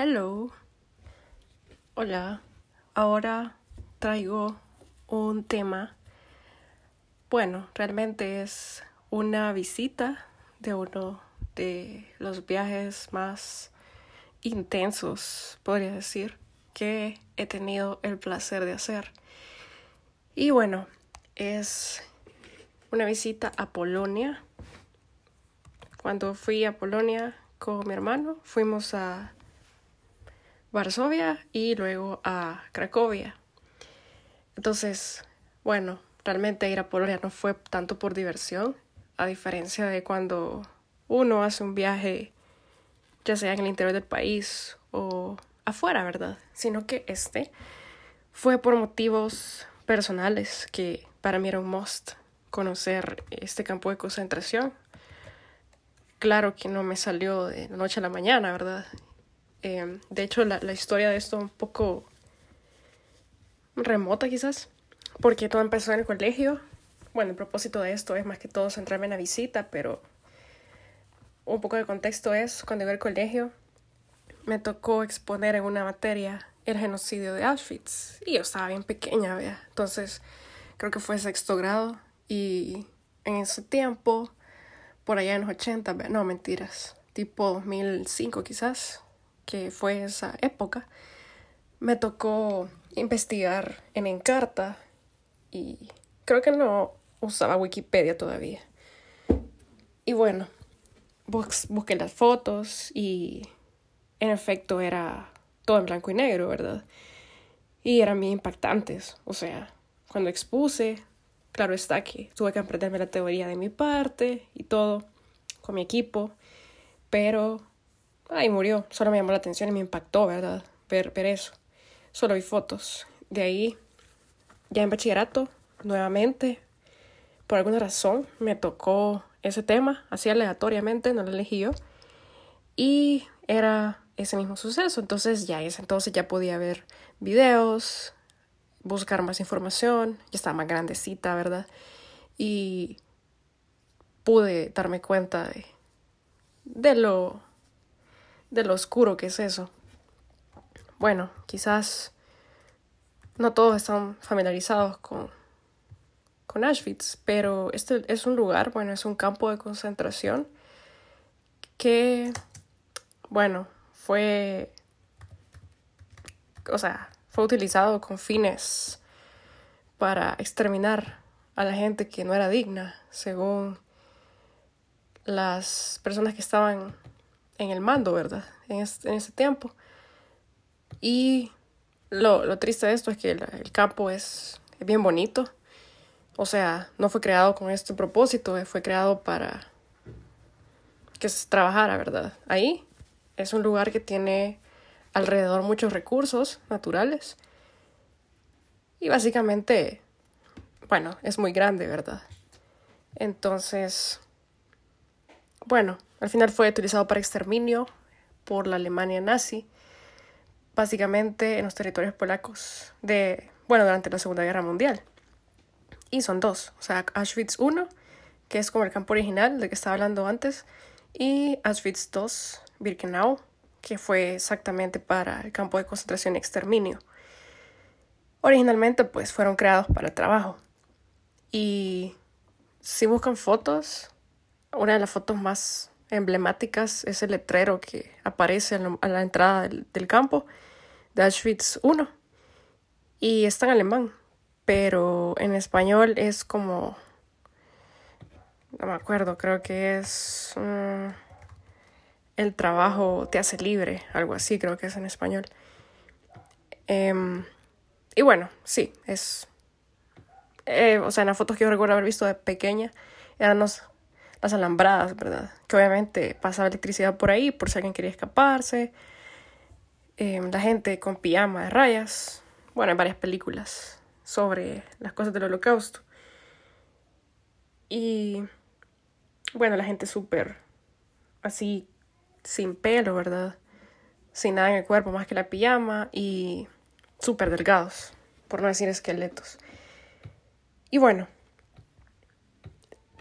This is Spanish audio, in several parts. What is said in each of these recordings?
Hello. Hola. Ahora traigo un tema. Bueno, realmente es una visita de uno de los viajes más intensos, podría decir, que he tenido el placer de hacer. Y bueno, es una visita a Polonia. Cuando fui a Polonia con mi hermano, fuimos a Varsovia y luego a Cracovia. Entonces, bueno, realmente ir a Polonia no fue tanto por diversión, a diferencia de cuando uno hace un viaje, ya sea en el interior del país o afuera, ¿verdad? Sino que este fue por motivos personales que para mí era un must conocer este campo de concentración. Claro que no me salió de la noche a la mañana, ¿verdad? Eh, de hecho, la, la historia de esto un poco remota quizás, porque todo empezó en el colegio. Bueno, el propósito de esto es más que todo centrarme en la visita, pero un poco de contexto es, cuando iba al colegio, me tocó exponer en una materia el genocidio de Auschwitz. Y yo estaba bien pequeña, ¿vea? Entonces, creo que fue sexto grado. Y en ese tiempo, por allá en los 80, ¿vea? no mentiras, tipo 2005 quizás, que fue esa época, me tocó investigar en Encarta y creo que no usaba Wikipedia todavía. Y bueno, bus busqué las fotos y en efecto era todo en blanco y negro, ¿verdad? Y eran bien impactantes. O sea, cuando expuse, claro está que tuve que aprenderme la teoría de mi parte y todo con mi equipo, pero ahí murió. Solo me llamó la atención y me impactó, ¿verdad? Ver, ver eso. Solo vi fotos. De ahí, ya en bachillerato, nuevamente, por alguna razón, me tocó ese tema, así aleatoriamente, no lo elegí yo. Y era ese mismo suceso. Entonces ya ese entonces ya podía ver videos, buscar más información, ya estaba más grandecita, ¿verdad? Y pude darme cuenta de, de lo de lo oscuro que es eso. Bueno, quizás no todos están familiarizados con, con Auschwitz, pero este es un lugar, bueno, es un campo de concentración que, bueno, fue, o sea, fue utilizado con fines para exterminar a la gente que no era digna, según las personas que estaban en el mando, ¿verdad? En, ese tiempo. Y lo, lo, triste de esto es que el, el campo es, es, bien bonito. O sea, no fue creado con este propósito, fue creado para que se trabajara, ¿verdad? Ahí es un lugar que tiene alrededor muchos recursos naturales. Y básicamente, bueno, es muy grande, ¿verdad? Entonces, bueno, al final fue utilizado para exterminio por la Alemania nazi, básicamente en los territorios polacos de, bueno, durante la Segunda Guerra Mundial. Y son dos, o sea, Auschwitz I, que es como el campo original del que estaba hablando antes, y Auschwitz II, Birkenau, que fue exactamente para el campo de concentración y exterminio. Originalmente, pues, fueron creados para trabajo. Y si buscan fotos, una de las fotos más emblemáticas es el letrero que aparece a la entrada del, campo de Auschwitz I. Y está en alemán, pero en español es como... No me acuerdo, creo que es... Um, el trabajo te hace libre, algo así creo que es en español. Eh, y bueno, sí, es... Eh, o sea, en las fotos que yo recuerdo haber visto de pequeña, eran los, las alambradas, ¿verdad? Que obviamente pasaba electricidad por ahí por si alguien quería escaparse. Eh, la gente con pijama de rayas. Bueno, hay varias películas sobre las cosas del holocausto. Y bueno, la gente súper así sin pelo, ¿verdad? Sin nada en el cuerpo más que la pijama y súper delgados, por no decir esqueletos. Y bueno,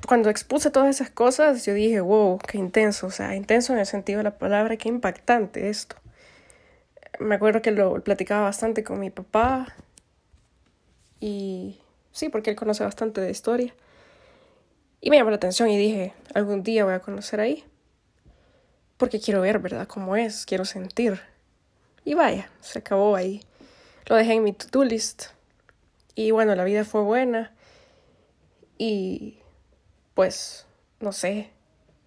cuando expuse todas esas cosas, yo dije, wow, qué intenso, o sea, intenso en el sentido de la palabra, qué impactante esto. me acuerdo que lo platicaba bastante con mi papá y sí, porque él conoce bastante de historia. Y me llamó la atención y dije, algún día voy a conocer ahí. Porque quiero ver, ¿verdad? Cómo es, quiero sentir. Y vaya, se acabó ahí. Lo dejé en mi to-do list. Y bueno, la vida fue buena. Y pues, no sé,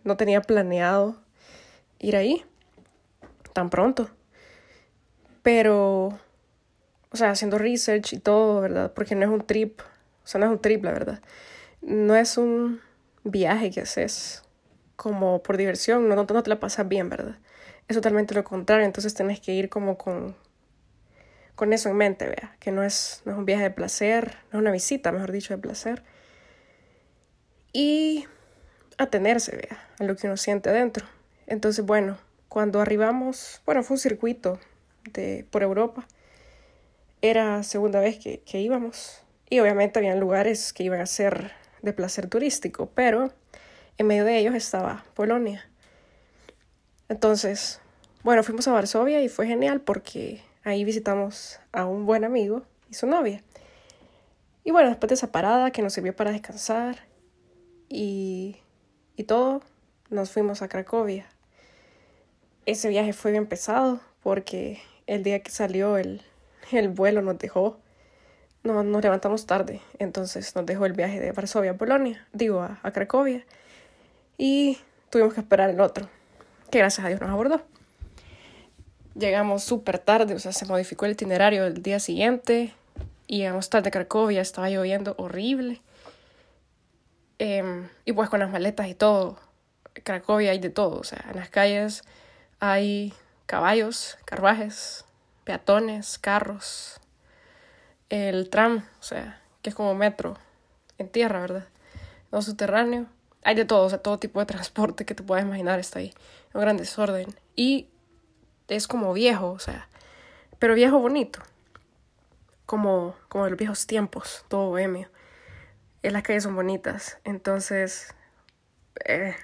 no tenía planeado ir ahí tan pronto. Pero, o sea, haciendo research y todo, ¿verdad? Porque no es un trip, o sea, no es un trip, la verdad. No es un viaje que haces como por diversión, no, no, no te la pasas bien, ¿verdad? Es totalmente lo contrario, entonces tenés que ir como con, con eso en mente, vea, que no es, no es un viaje de placer, no es una visita, mejor dicho, de placer. Y atenerse, vea, a lo que uno siente adentro. Entonces, bueno, cuando arribamos, bueno, fue un circuito de, por Europa. Era segunda vez que, que íbamos. Y obviamente habían lugares que iban a ser de placer turístico, pero en medio de ellos estaba Polonia. Entonces, bueno, fuimos a Varsovia y fue genial porque ahí visitamos a un buen amigo y su novia. Y bueno, después de esa parada que nos sirvió para descansar y, y todo, nos fuimos a Cracovia. Ese viaje fue bien pesado porque el día que salió el, el vuelo nos dejó, no, nos levantamos tarde, entonces nos dejó el viaje de Varsovia a Polonia, digo a, a Cracovia, y tuvimos que esperar el otro, que gracias a Dios nos abordó. Llegamos súper tarde, o sea, se modificó el itinerario el día siguiente, y llegamos tarde a Cracovia, estaba lloviendo horrible. Em, y pues con las maletas y todo, Cracovia hay de todo, o sea, en las calles hay caballos, carruajes, peatones, carros, el tram, o sea, que es como metro en tierra, ¿verdad? No subterráneo. Hay de todo, o sea, todo tipo de transporte que te puedas imaginar está ahí. Un gran desorden. Y es como viejo, o sea, pero viejo bonito. Como, como de los viejos tiempos, todo bohemio. Y las calles son bonitas. Entonces, eh,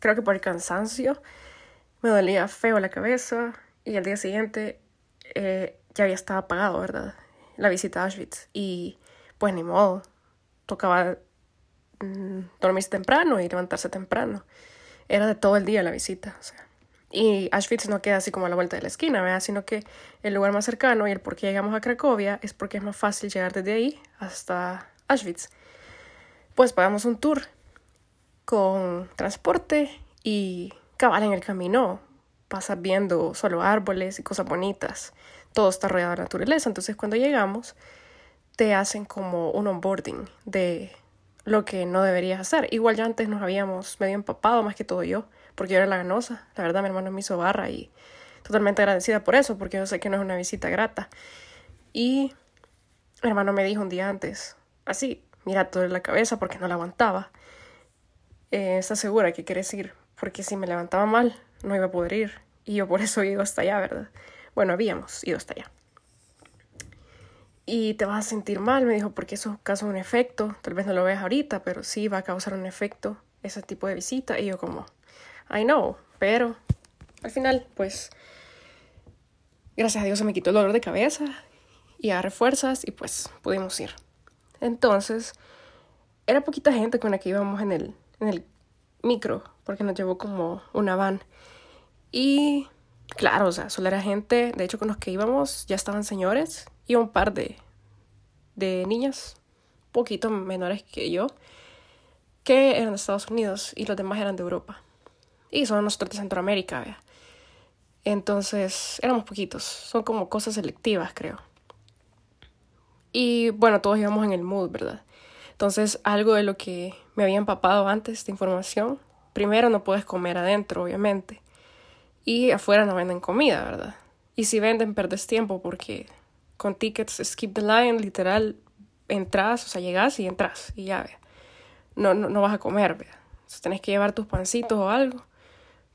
creo que por el cansancio me dolía feo la cabeza y al día siguiente eh, ya había estado apagado, ¿verdad? La visita a Auschwitz y pues ni modo, tocaba mm, dormirse temprano y levantarse temprano. Era de todo el día la visita. Y Auschwitz no queda así como a la vuelta de la esquina, ¿verdad? Sino que el lugar más cercano y el por qué llegamos a Cracovia es porque es más fácil llegar desde ahí hasta Auschwitz. Pues pagamos un tour con transporte y cabal en el camino pasas viendo solo árboles y cosas bonitas. Todo está rodeado de naturaleza. Entonces cuando llegamos te hacen como un onboarding de lo que no deberías hacer. Igual ya antes nos habíamos medio empapado, más que todo yo, porque yo era la ganosa. La verdad mi hermano me hizo barra y totalmente agradecida por eso, porque yo sé que no es una visita grata. Y mi hermano me dijo un día antes, así, mira todo la cabeza porque no la aguantaba. Eh, ¿Estás segura que quieres ir? porque si me levantaba mal no iba a poder ir y yo por eso he ido hasta allá, ¿verdad? Bueno, habíamos ido hasta allá. Y te vas a sentir mal, me dijo, porque eso causa un efecto, tal vez no lo veas ahorita, pero sí va a causar un efecto ese tipo de visita. Y yo como, I know, pero al final, pues, gracias a Dios se me quitó el dolor de cabeza y agarré fuerzas y pues pudimos ir. Entonces, era poquita gente con la que íbamos en el, en el micro, porque nos llevó como una van. Y claro, o sea, solo era gente, de hecho con los que íbamos ya estaban señores y un par de, de niñas, poquito menores que yo, que eran de Estados Unidos y los demás eran de Europa. Y son nosotros de Centroamérica, ¿vea? Entonces, éramos poquitos, son como cosas selectivas, creo. Y bueno, todos íbamos en el mood, ¿verdad? Entonces, algo de lo que me había empapado antes de información, primero no puedes comer adentro, obviamente. Y afuera no venden comida, ¿verdad? Y si venden, perdes tiempo porque con tickets skip the line, literal, entras, o sea, llegas y entras y ya, ve. No, no, no vas a comer, ¿ve? Entonces tenés que llevar tus pancitos o algo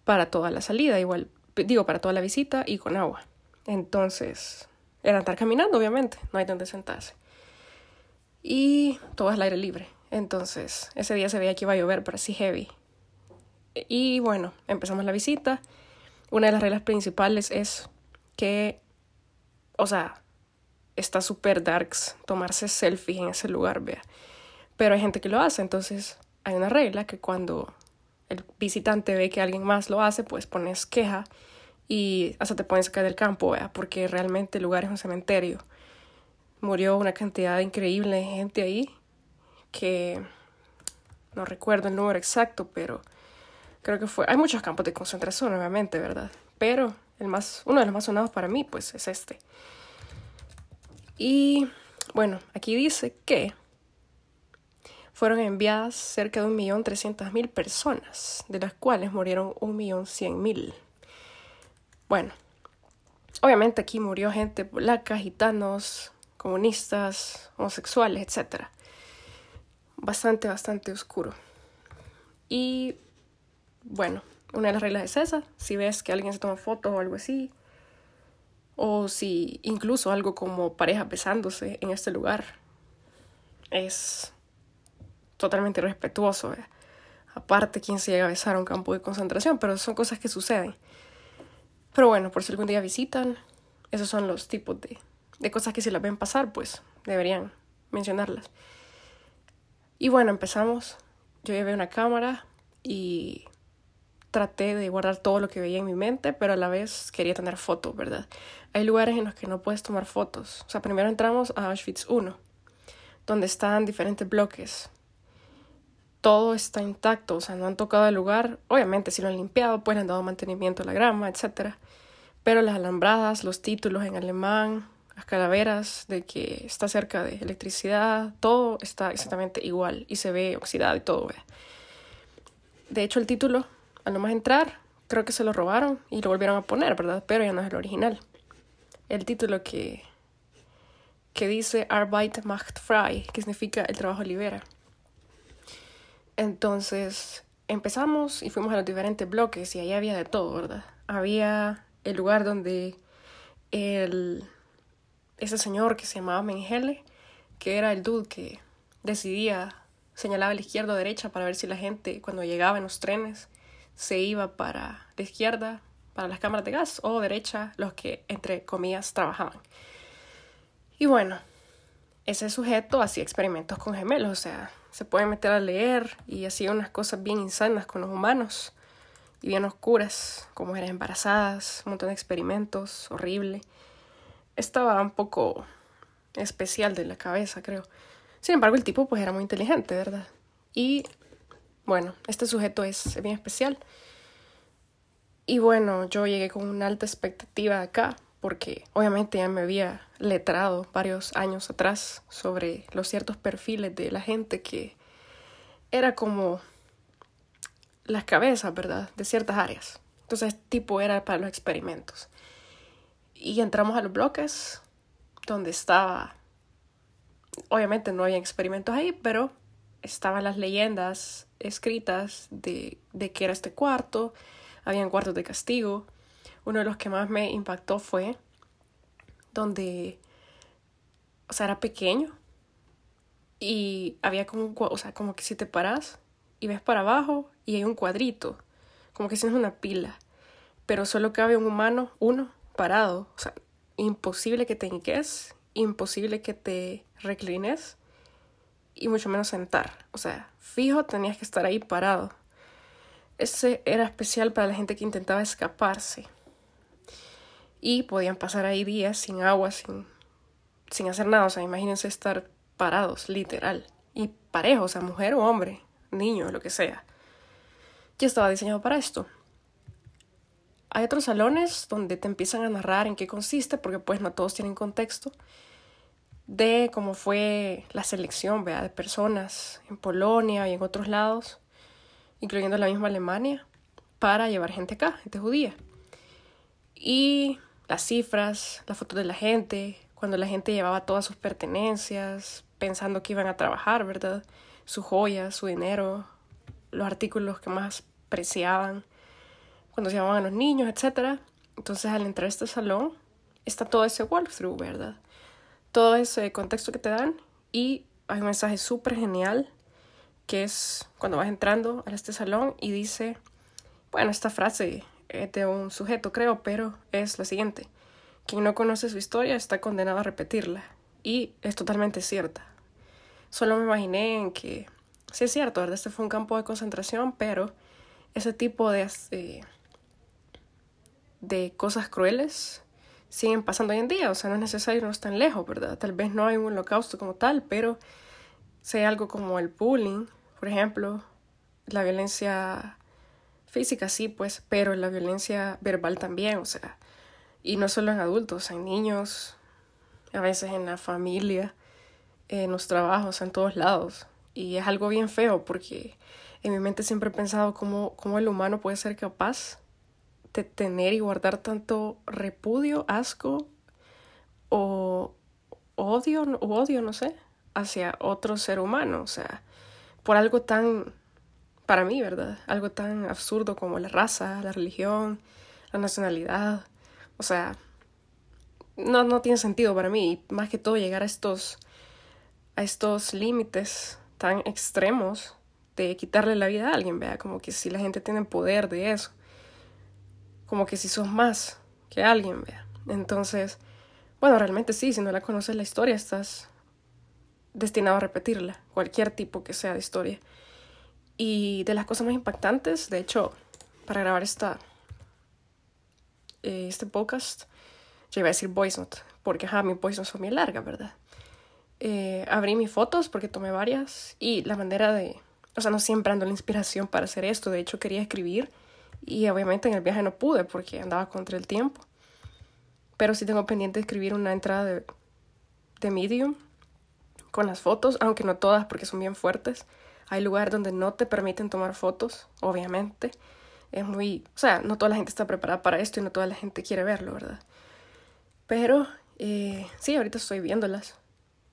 para toda la salida, igual, digo, para toda la visita y con agua. Entonces, era estar caminando, obviamente, no hay donde sentarse y todo es al aire libre. Entonces, ese día se veía que iba a llover, pero así heavy. Y bueno, empezamos la visita. Una de las reglas principales es que o sea, está súper darks tomarse selfies en ese lugar, vea. Pero hay gente que lo hace, entonces hay una regla que cuando el visitante ve que alguien más lo hace, pues pones queja y hasta te pones sacar del campo, vea, porque realmente el lugar es un cementerio. Murió una cantidad increíble de gente ahí que no recuerdo el número exacto, pero creo que fue. Hay muchos campos de concentración, obviamente, ¿verdad? Pero el más, uno de los más sonados para mí, pues, es este. Y bueno, aquí dice que fueron enviadas cerca de 1.300.000 personas, de las cuales murieron 1.100.000. Bueno, obviamente aquí murió gente polaca, gitanos, comunistas, homosexuales, etc. Bastante, bastante oscuro. Y bueno, una de las reglas es esa. Si ves que alguien se toma fotos o algo así, o si incluso algo como pareja besándose en este lugar, es totalmente irrespetuoso. Aparte, quién se llega a besar a un campo de concentración, pero son cosas que suceden. Pero bueno, por si algún día visitan, esos son los tipos de de cosas que si las ven pasar, pues deberían mencionarlas. Y bueno, empezamos. Yo llevé una cámara y traté de guardar todo lo que veía en mi mente, pero a la vez quería tener fotos, ¿verdad? Hay lugares en los que no puedes tomar fotos. O sea, primero entramos a Auschwitz 1, donde están diferentes bloques. Todo está intacto, o sea, no han tocado el lugar. Obviamente, si lo han limpiado, pues le han dado mantenimiento a la grama, etc. Pero las alambradas, los títulos en alemán, las calaveras, de que está cerca de electricidad, todo está exactamente igual y se ve oxidado y todo. De hecho, el título, al nomás entrar, creo que se lo robaron y lo volvieron a poner, ¿verdad? Pero ya no es el original. El título que, que dice Arbeit macht frei, que significa el trabajo libera. Entonces empezamos y fuimos a los diferentes bloques y ahí había de todo, ¿verdad? Había el lugar donde el ese señor que se llamaba Mengele, que era el dude que decidía, señalaba la izquierda o derecha para ver si la gente cuando llegaba en los trenes se iba para la izquierda, para las cámaras de gas, o derecha, los que entre comillas trabajaban. Y bueno, ese sujeto hacía experimentos con gemelos, o sea, se puede meter a leer y hacía unas cosas bien insanas con los humanos y bien oscuras, como eran embarazadas, un montón de experimentos, horrible estaba un poco especial de la cabeza, creo. Sin embargo, el tipo pues era muy inteligente, ¿verdad? Y bueno, este sujeto es bien especial. Y bueno, yo llegué con una alta expectativa acá, porque obviamente ya me había letrado varios años atrás sobre los ciertos perfiles de la gente que era como las cabezas, ¿verdad? De ciertas áreas. Entonces, tipo era para los experimentos. Y entramos a los bloques donde estaba, obviamente no había experimentos ahí, pero estaban las leyendas escritas de, de qué era este cuarto, habían cuartos de castigo. Uno de los que más me impactó fue donde, o sea, era pequeño y había como, o sea, como que si te paras y ves para abajo y hay un cuadrito, como que si es una pila, pero solo cabe un humano, uno, parado. O sea, imposible que te hinques, imposible que te reclines y mucho menos sentar. O sea, fijo tenías que estar ahí parado. Ese era especial para la gente que intentaba escaparse. Y podían pasar ahí días sin agua, sin, sin hacer nada. O sea, imagínense estar parados, literal. Y parejos, o sea, mujer o hombre, niño, lo que sea. Ya estaba diseñado para esto. Hay otros salones donde te empiezan a narrar en qué consiste, porque pues no todos tienen contexto, de cómo fue la selección de personas en Polonia y en otros lados, incluyendo la misma Alemania, para llevar gente acá, gente judía. Y las cifras, las fotos de la gente, cuando la gente llevaba todas sus pertenencias, pensando que iban a trabajar, ¿verdad? Su joya, su dinero, los artículos que más preciaban cuando se llamaban a los niños, etc. Entonces al entrar a este salón está todo ese walkthrough, ¿verdad? Todo ese contexto que te dan y hay un mensaje súper genial que es cuando vas entrando a este salón y dice, bueno, esta frase de un sujeto creo, pero es la siguiente. quien no conoce su historia está condenado a repetirla. Y es totalmente cierta. Solo me imaginé en que, sí es cierto, ¿verdad? Este fue un campo de concentración, pero ese tipo de, eh, de cosas crueles siguen pasando hoy en día. O sea, no es necesario no tan lejos, ¿verdad? Tal vez no hay un holocausto como tal, pero sea algo como el bullying, por ejemplo, la violencia física sí, pues, pero la violencia verbal también, o sea, y no solo en adultos, en niños, a veces en la familia, en los trabajos, en todos lados. Y es algo bien feo porque en mi mente siempre he pensado cómo, cómo el humano puede ser capaz de tener y guardar tanto repudio, asco o odio, o odio, no sé, hacia otro ser humano. O sea, por algo tan, para mí, ¿verdad? Algo tan absurdo como la raza, la religión, la nacionalidad. O sea, no, no tiene sentido para mí. más que todo llegar a estos, a estos límites tan extremos de quitarle la vida a alguien, vea, como que si la gente tiene poder de eso, como que si sos más que alguien, vea. Entonces, bueno, realmente sí, si no la conoces la historia, estás destinado a repetirla, cualquier tipo que sea de historia. Y de las cosas más impactantes, de hecho, para grabar esta, eh, este podcast, yo iba a decir voice note, porque ja, mi voice note fue muy larga, ¿verdad? Eh, abrí mis fotos porque tomé varias y la manera de, o sea, no siempre ando la inspiración para hacer esto, de hecho quería escribir y obviamente en el viaje no pude porque andaba contra el tiempo. Pero sí tengo pendiente de escribir una entrada de, de Medium con las fotos, aunque no todas porque son bien fuertes. Hay lugares donde no te permiten tomar fotos, obviamente. Es muy, o sea, no toda la gente está preparada para esto y no toda la gente quiere verlo, ¿verdad? Pero eh, sí, ahorita estoy viéndolas.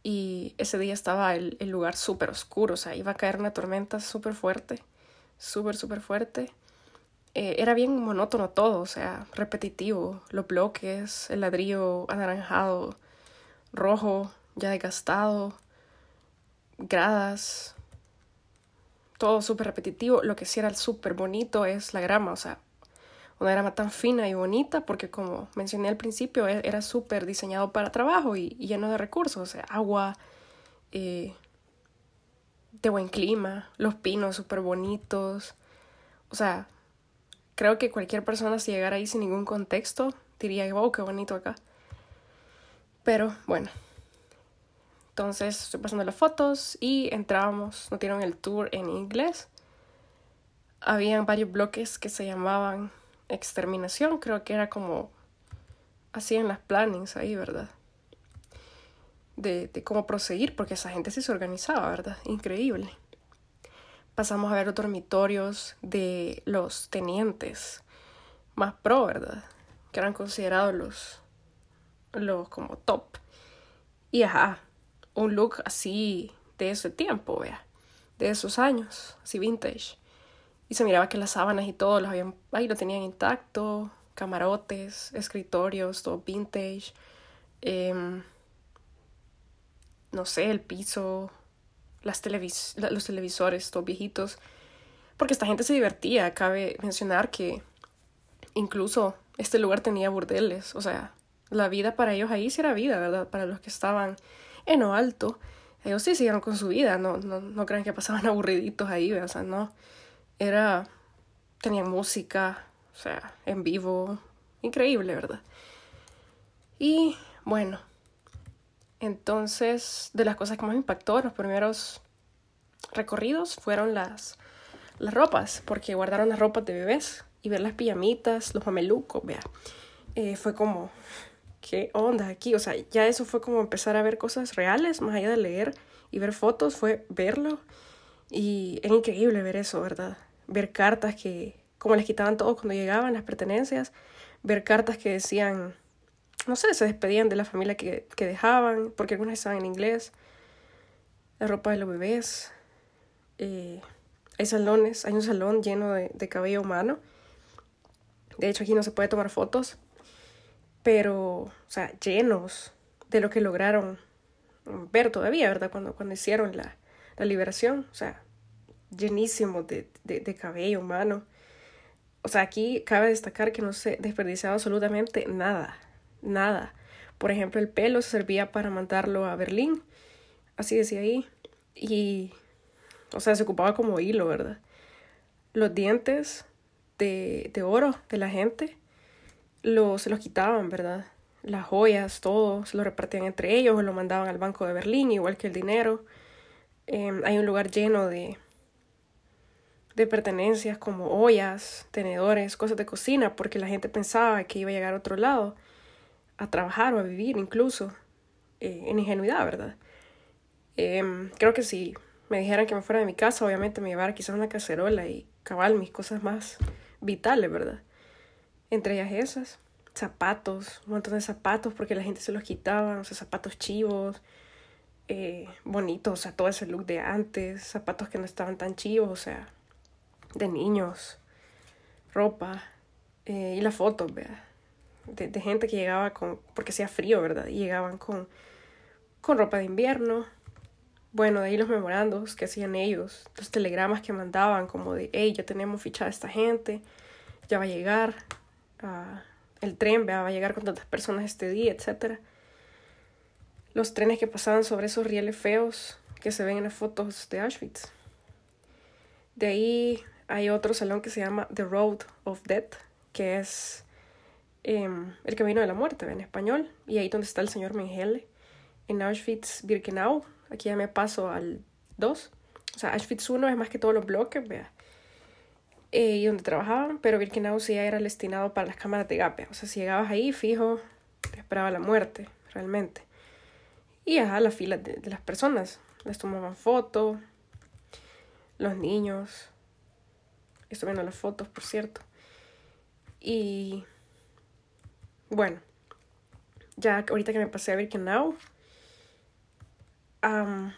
Y ese día estaba el, el lugar súper oscuro, o sea, iba a caer una tormenta súper fuerte, súper, súper fuerte. Eh, era bien monótono todo, o sea, repetitivo. Los bloques, el ladrillo anaranjado, rojo, ya desgastado gradas, todo súper repetitivo. Lo que sí era súper bonito es la grama, o sea, una grama tan fina y bonita, porque como mencioné al principio, e-, era súper diseñado para trabajo y, lleno de recursos, o sea, agua, eh, de buen clima, los pinos súper bonitos, o sea, creo que cualquier persona si llegara ahí sin ningún contexto diría, wow, qué bonito acá. Pero bueno, entonces estoy pasando las fotos y entrábamos, nos dieron el tour en inglés. Habían varios bloques que se llamaban exterminación, creo que era como así en las plannings ahí, ¿verdad? De, de cómo proseguir, porque esa gente sí se organizaba, ¿verdad? Increíble. Pasamos a ver los dormitorios de los tenientes más pro, ¿verdad? Que eran considerados los, los como top. Y ajá, un look así de ese tiempo, vea, de esos años, así vintage. Y se miraba que las sábanas y todo los habían, ahí lo tenían intacto, camarotes, escritorios, todo vintage. Em, no sé, el piso, las televis los televisores, todos viejitos. Porque esta gente se divertía. Cabe mencionar que incluso este lugar tenía burdeles. O sea, la vida para ellos ahí sí era vida, ¿verdad? Para los que estaban en lo alto, ellos sí siguieron con su vida, no, no, no crean que pasaban aburriditos ahí, o sea, no. Era, tenían música, o sea, en vivo, increíble, ¿verdad? Y bueno, entonces, de las cosas que más impactó en los primeros recorridos fueron las, las ropas, porque guardaron las ropas de bebés y ver las pijamitas, los mamelucos, vea. Eh, fue como, ¿qué onda aquí? O sea, ya eso fue como empezar a ver cosas reales, más allá de leer y ver fotos, fue verlo. Y es increíble ver eso, ¿verdad? Ver cartas que, como les quitaban todo cuando llegaban, las pertenencias, ver cartas que decían, no sé, se despedían de la familia que, que dejaban, porque algunas estaban en inglés, la ropa de los bebés. Eh, hay salones, hay un salón lleno de, de cabello humano. De hecho, aquí no se puede tomar fotos, pero, o sea, llenos de lo que lograron ver todavía, ¿verdad? Cuando, cuando hicieron la, la liberación, o sea, llenísimo de, de, de, cabello humano. O sea, aquí cabe destacar que no se desperdiciaba absolutamente nada, nada. Por ejemplo, el pelo servía para mandarlo a Berlín, así decía ahí, y, o sea, se ocupaba como hilo, ¿verdad? Los dientes de, de oro de la gente lo, se los quitaban, ¿verdad? Las joyas, todo, se lo repartían entre ellos o lo mandaban al Banco de Berlín, igual que el dinero. Em, hay un lugar lleno de, de pertenencias como ollas, tenedores, cosas de cocina, porque la gente pensaba que iba a llegar a otro lado a trabajar o a vivir incluso eh, en ingenuidad, ¿verdad? Em, creo que si me dijeran que me fuera de mi casa, obviamente me llevara quizás una cacerola y cabal mis cosas más vitales, ¿verdad? Entre ellas esas, zapatos, un montón de zapatos porque la gente se los quitaba, o sea, zapatos chivos, eh, bonitos, o sea, todo ese look de antes, zapatos que no estaban tan chivos, o sea, de niños, ropa eh, y las fotos, ¿verdad? De, gente que llegaba con, porque hacía frío, ¿verdad? Y llegaban con, con ropa de invierno. Bueno, de ahí los memorandos que hacían ellos, los telegramas que mandaban como de, hey, ya tenemos fichada esta gente, ya va a llegar, el tren va a llegar con tantas personas este día, etc. Los trenes que pasaban sobre esos rieles feos que se ven en las fotos de Auschwitz. De ahí hay otro salón que se llama The Road of Death, que es em, el camino de la muerte en español, y ahí donde está el señor Mengele, en Auschwitz-Birkenau, aquí ya me paso al 2, o sea, Auschwitz 1 es más que todos los bloques, vea, eh, y donde trabajaban, pero Birkenau sí era destinado para las cámaras de gape, o sea, si llegabas ahí, fijo, te esperaba la muerte, realmente. Y a la fila de, de las personas, les tomaban fotos, los niños, Estoy viendo las fotos, por cierto. Y bueno, ya ahorita que me pasé a Birkenau, um,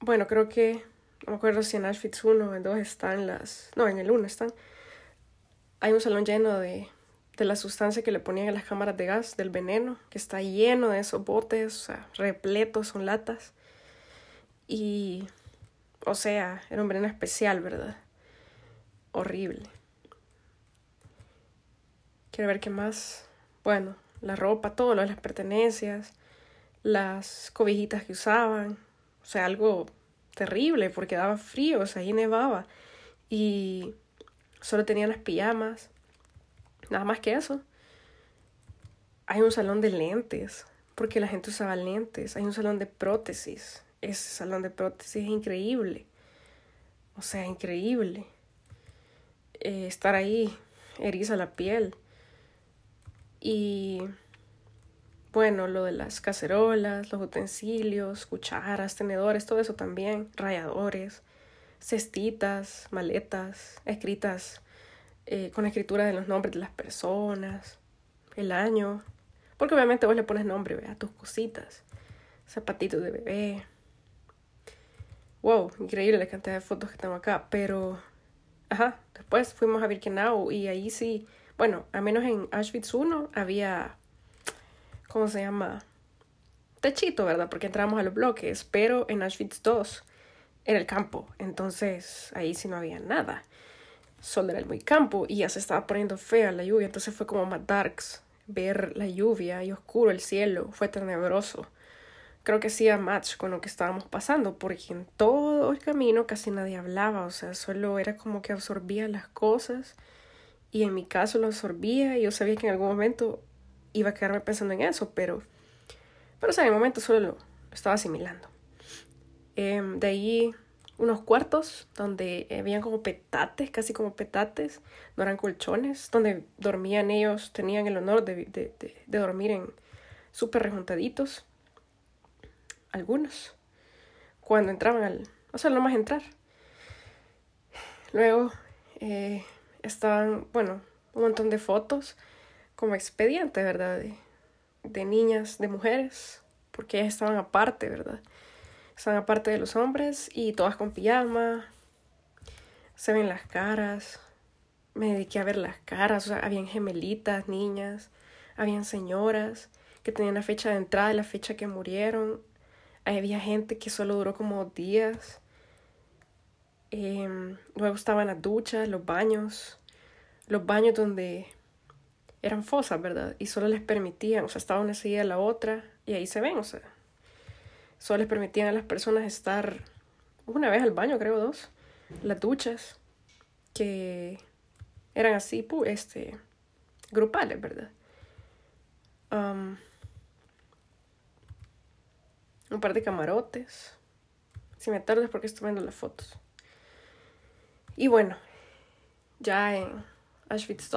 bueno, creo que, no me acuerdo si en Auschwitz 1 o en 2 están las, no, en el 1 están, hay un salón lleno de, de la sustancia que le ponían a las cámaras de gas, del veneno, que está lleno de esos botes, o sea, repletos, son latas. Y, o sea, era un veneno especial, ¿verdad? horrible. Quiero ver qué más. Bueno, la ropa, todo lo de las pertenencias, las cobijitas que usaban. O sea, algo terrible porque daba frío, o sea, ahí nevaba. Y solo tenían las pijamas. Nada más que eso. Hay un salón de lentes, porque la gente usaba lentes. Hay un salón de prótesis. Ese salón de prótesis es increíble. O sea, increíble. Eh, estar ahí eriza la piel. Y bueno, lo de las cacerolas, los utensilios, cucharas, tenedores, todo eso también, rayadores, cestitas, maletas, escritas eh, con escritura de los nombres de las personas, el año, porque obviamente vos le pones nombre a tus cositas, zapatitos de bebé. Wow, increíble la cantidad de fotos que tengo acá, pero Ajá, después fuimos a Birkenau y ahí sí, bueno, al menos en Auschwitz 1 había, ¿cómo se llama? Techito, ¿verdad? Porque entramos a los bloques, pero en Auschwitz 2 era el campo, entonces ahí sí no había nada. Solo era el muy campo y ya se estaba poniendo fea la lluvia, entonces fue como más darks ver la lluvia y oscuro el cielo, fue tenebroso creo que hacía match con lo que estábamos pasando, porque en todo el camino casi nadie hablaba, o sea, solo era como que absorbía las cosas y en mi caso lo absorbía y yo sabía que en algún momento iba a quedarme pensando en eso, pero, pero o sea, en el momento solo lo, estaba asimilando. Em, de ahí unos cuartos donde habían como petates, casi como petates, no eran colchones, donde dormían ellos, tenían el honor de, de, de, de dormir en súper rejuntaditos algunos, cuando entraban al, o sea, no más entrar. Luego eh, estaban, bueno, un montón de fotos como expediente, ¿verdad? De, niñas, de mujeres, porque ellas estaban aparte, ¿verdad? Estaban aparte de los hombres y todas con pijama. Se ven las caras. Me dediqué a ver las caras. O sea, habían gemelitas, niñas. Habían señoras que tenían la fecha de entrada y la fecha que murieron. Había gente que solo duró como días. Em, luego estaban las duchas, los baños, los baños donde eran fosas, ¿verdad? Y solo les permitían, o sea, estaban una seguida a la otra y ahí se ven, o sea, solo les permitían a las personas estar una vez al baño, creo dos, las duchas, que eran así, este, grupales, ¿verdad? Un par de camarotes. Si me porque estoy viendo las fotos. Y bueno, ya en Auschwitz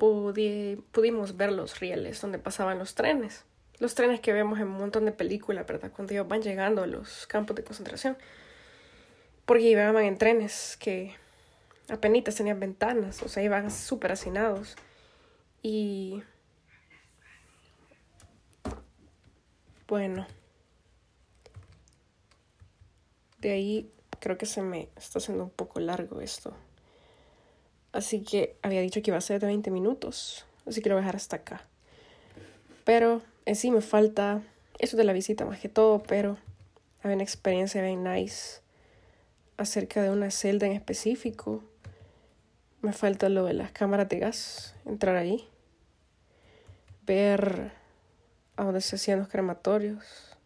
II pudimos ver los rieles donde pasaban los trenes. Los trenes que vemos en un montón de películas, ¿verdad? Cuando ellos van llegando a los campos de concentración. Porque llevaban en trenes que apenas tenían ventanas, o sea, iban súper hacinados. Y bueno, de ahí creo que se me está haciendo un poco largo esto. Así que había dicho que iba a ser de 20 minutos, así que lo voy a dejar hasta acá. Pero en sí me falta eso de la visita más que todo, pero había una experiencia bien nice acerca de una celda en específico me falta lo de las cámaras de gas, entrar ahí, ver a dónde se hacían los crematorios.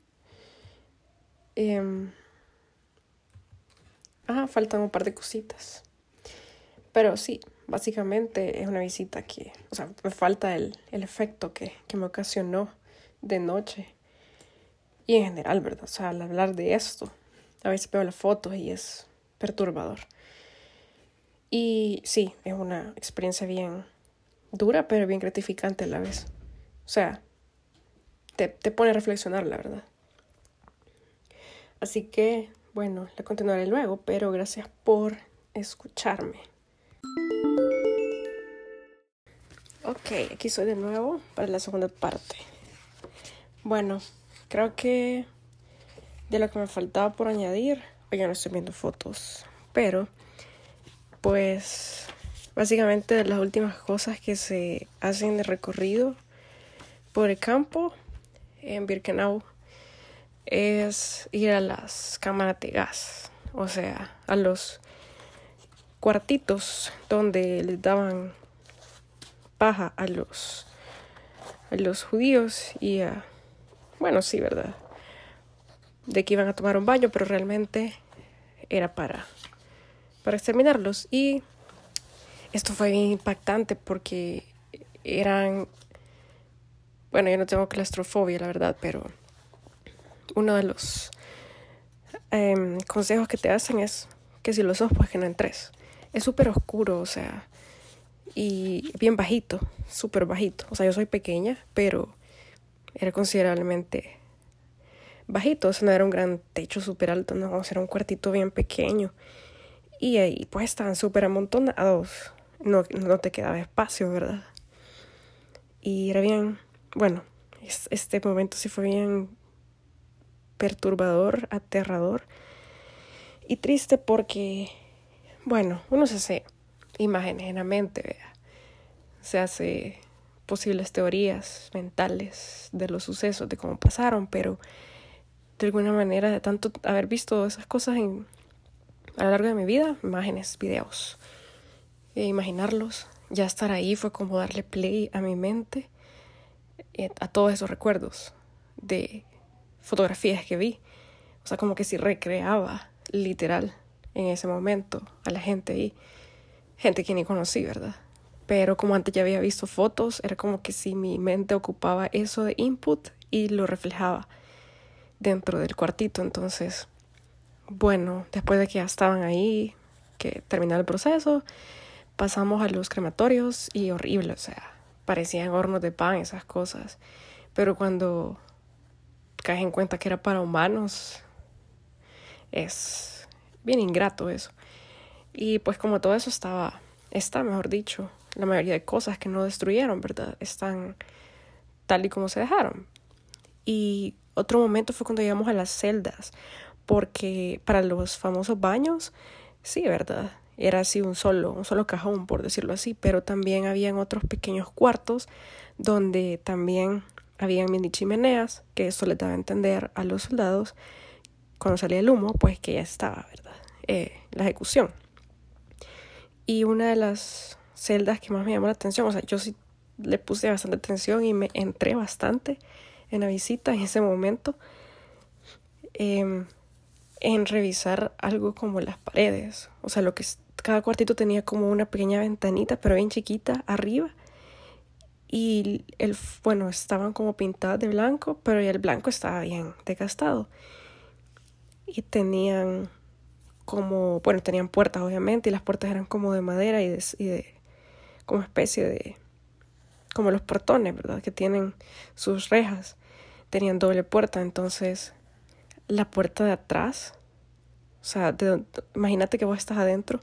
Eh, ah, faltan un par de cositas. Pero sí, básicamente es una visita que, o sea, me falta el, el efecto que, que me ocasionó de noche. Y en general, ¿verdad? O sea, al hablar de esto, a veces veo las fotos y es perturbador. Y sí, es una experiencia bien dura, pero bien gratificante a la vez. O sea, te, te pone a reflexionar, la verdad. Así que, bueno, la continuaré luego, pero gracias por escucharme. Ok, aquí soy de nuevo para la segunda parte. Bueno, creo que de lo que me faltaba por añadir, hoy ya no estoy viendo fotos, pero pues básicamente de las últimas cosas que se hacen de recorrido por el campo en Birkenau es ir a las cámaras de gas, o sea, a los cuartitos donde les daban paja a los a los judíos y a bueno, sí, verdad, de que iban a tomar un baño, pero realmente era para para exterminarlos. Y esto fue bien impactante porque eran, bueno, yo no tengo claustrofobia, la verdad, pero uno de los em, consejos que te hacen es que si los sos, pues que no entres. Es súper oscuro, o sea, y bien bajito, súper bajito. O sea, yo soy pequeña, pero era considerablemente bajito. O sea, no era un gran techo súper alto, no, era un cuartito bien pequeño. Y ahí pues estaban súper amontonados. No, no te quedaba espacio, ¿verdad? Y era bien, bueno, este momento sí fue bien perturbador, aterrador y triste porque, bueno, uno se hace imágenes en la mente, se hace posibles teorías mentales de los sucesos, de cómo pasaron, pero de alguna manera, de tanto haber visto esas cosas a lo largo de mi vida, imágenes, videos. E imaginarlos, ya estar ahí fue como darle play a mi mente, eh, a todos esos recuerdos de fotografías que vi. O sea, como que si recreaba literal en ese momento a la gente ahí. Gente que ni conocí, ¿verdad? Pero como antes ya había visto fotos, era como que si mi mente ocupaba eso de input y lo reflejaba dentro del cuartito. Entonces, bueno, después de que ya estaban ahí, que terminó el proceso, pasamos a los crematorios y horrible, o sea, parecían hornos de pan, esas cosas. Pero cuando caes en cuenta que era para humanos, es bien ingrato eso. Y pues como todo eso estaba, está, mejor dicho, la mayoría de cosas que no destruyeron, ¿verdad? Están tal y como se dejaron. Y otro momento fue cuando llegamos a las celdas, porque para los famosos baños, sí, ¿verdad? Era así un solo, un solo cajón, por decirlo así, pero también habían otros pequeños cuartos donde también habían mini chimeneas, que eso les daba a entender a los soldados cuando salía el humo, pues que ya estaba, ¿verdad? Eh, la ejecución. Y una de las celdas que más me llamó la atención. O sea, yo sí le puse bastante atención y me entré bastante en la visita en ese momento. Em, en revisar algo como las paredes. O sea, lo que cada cuartito tenía como una pequeña ventanita, pero bien chiquita, arriba. Y el, bueno, estaban como pintadas de blanco, pero el blanco estaba bien desgastado. Y tenían como, bueno, tenían puertas obviamente, y las puertas eran como de madera y de, y de como especie de, como los portones, ¿verdad? Que tienen sus rejas. Tenían doble puerta, entonces la puerta de atrás, o sea, imagínate que vos estás adentro,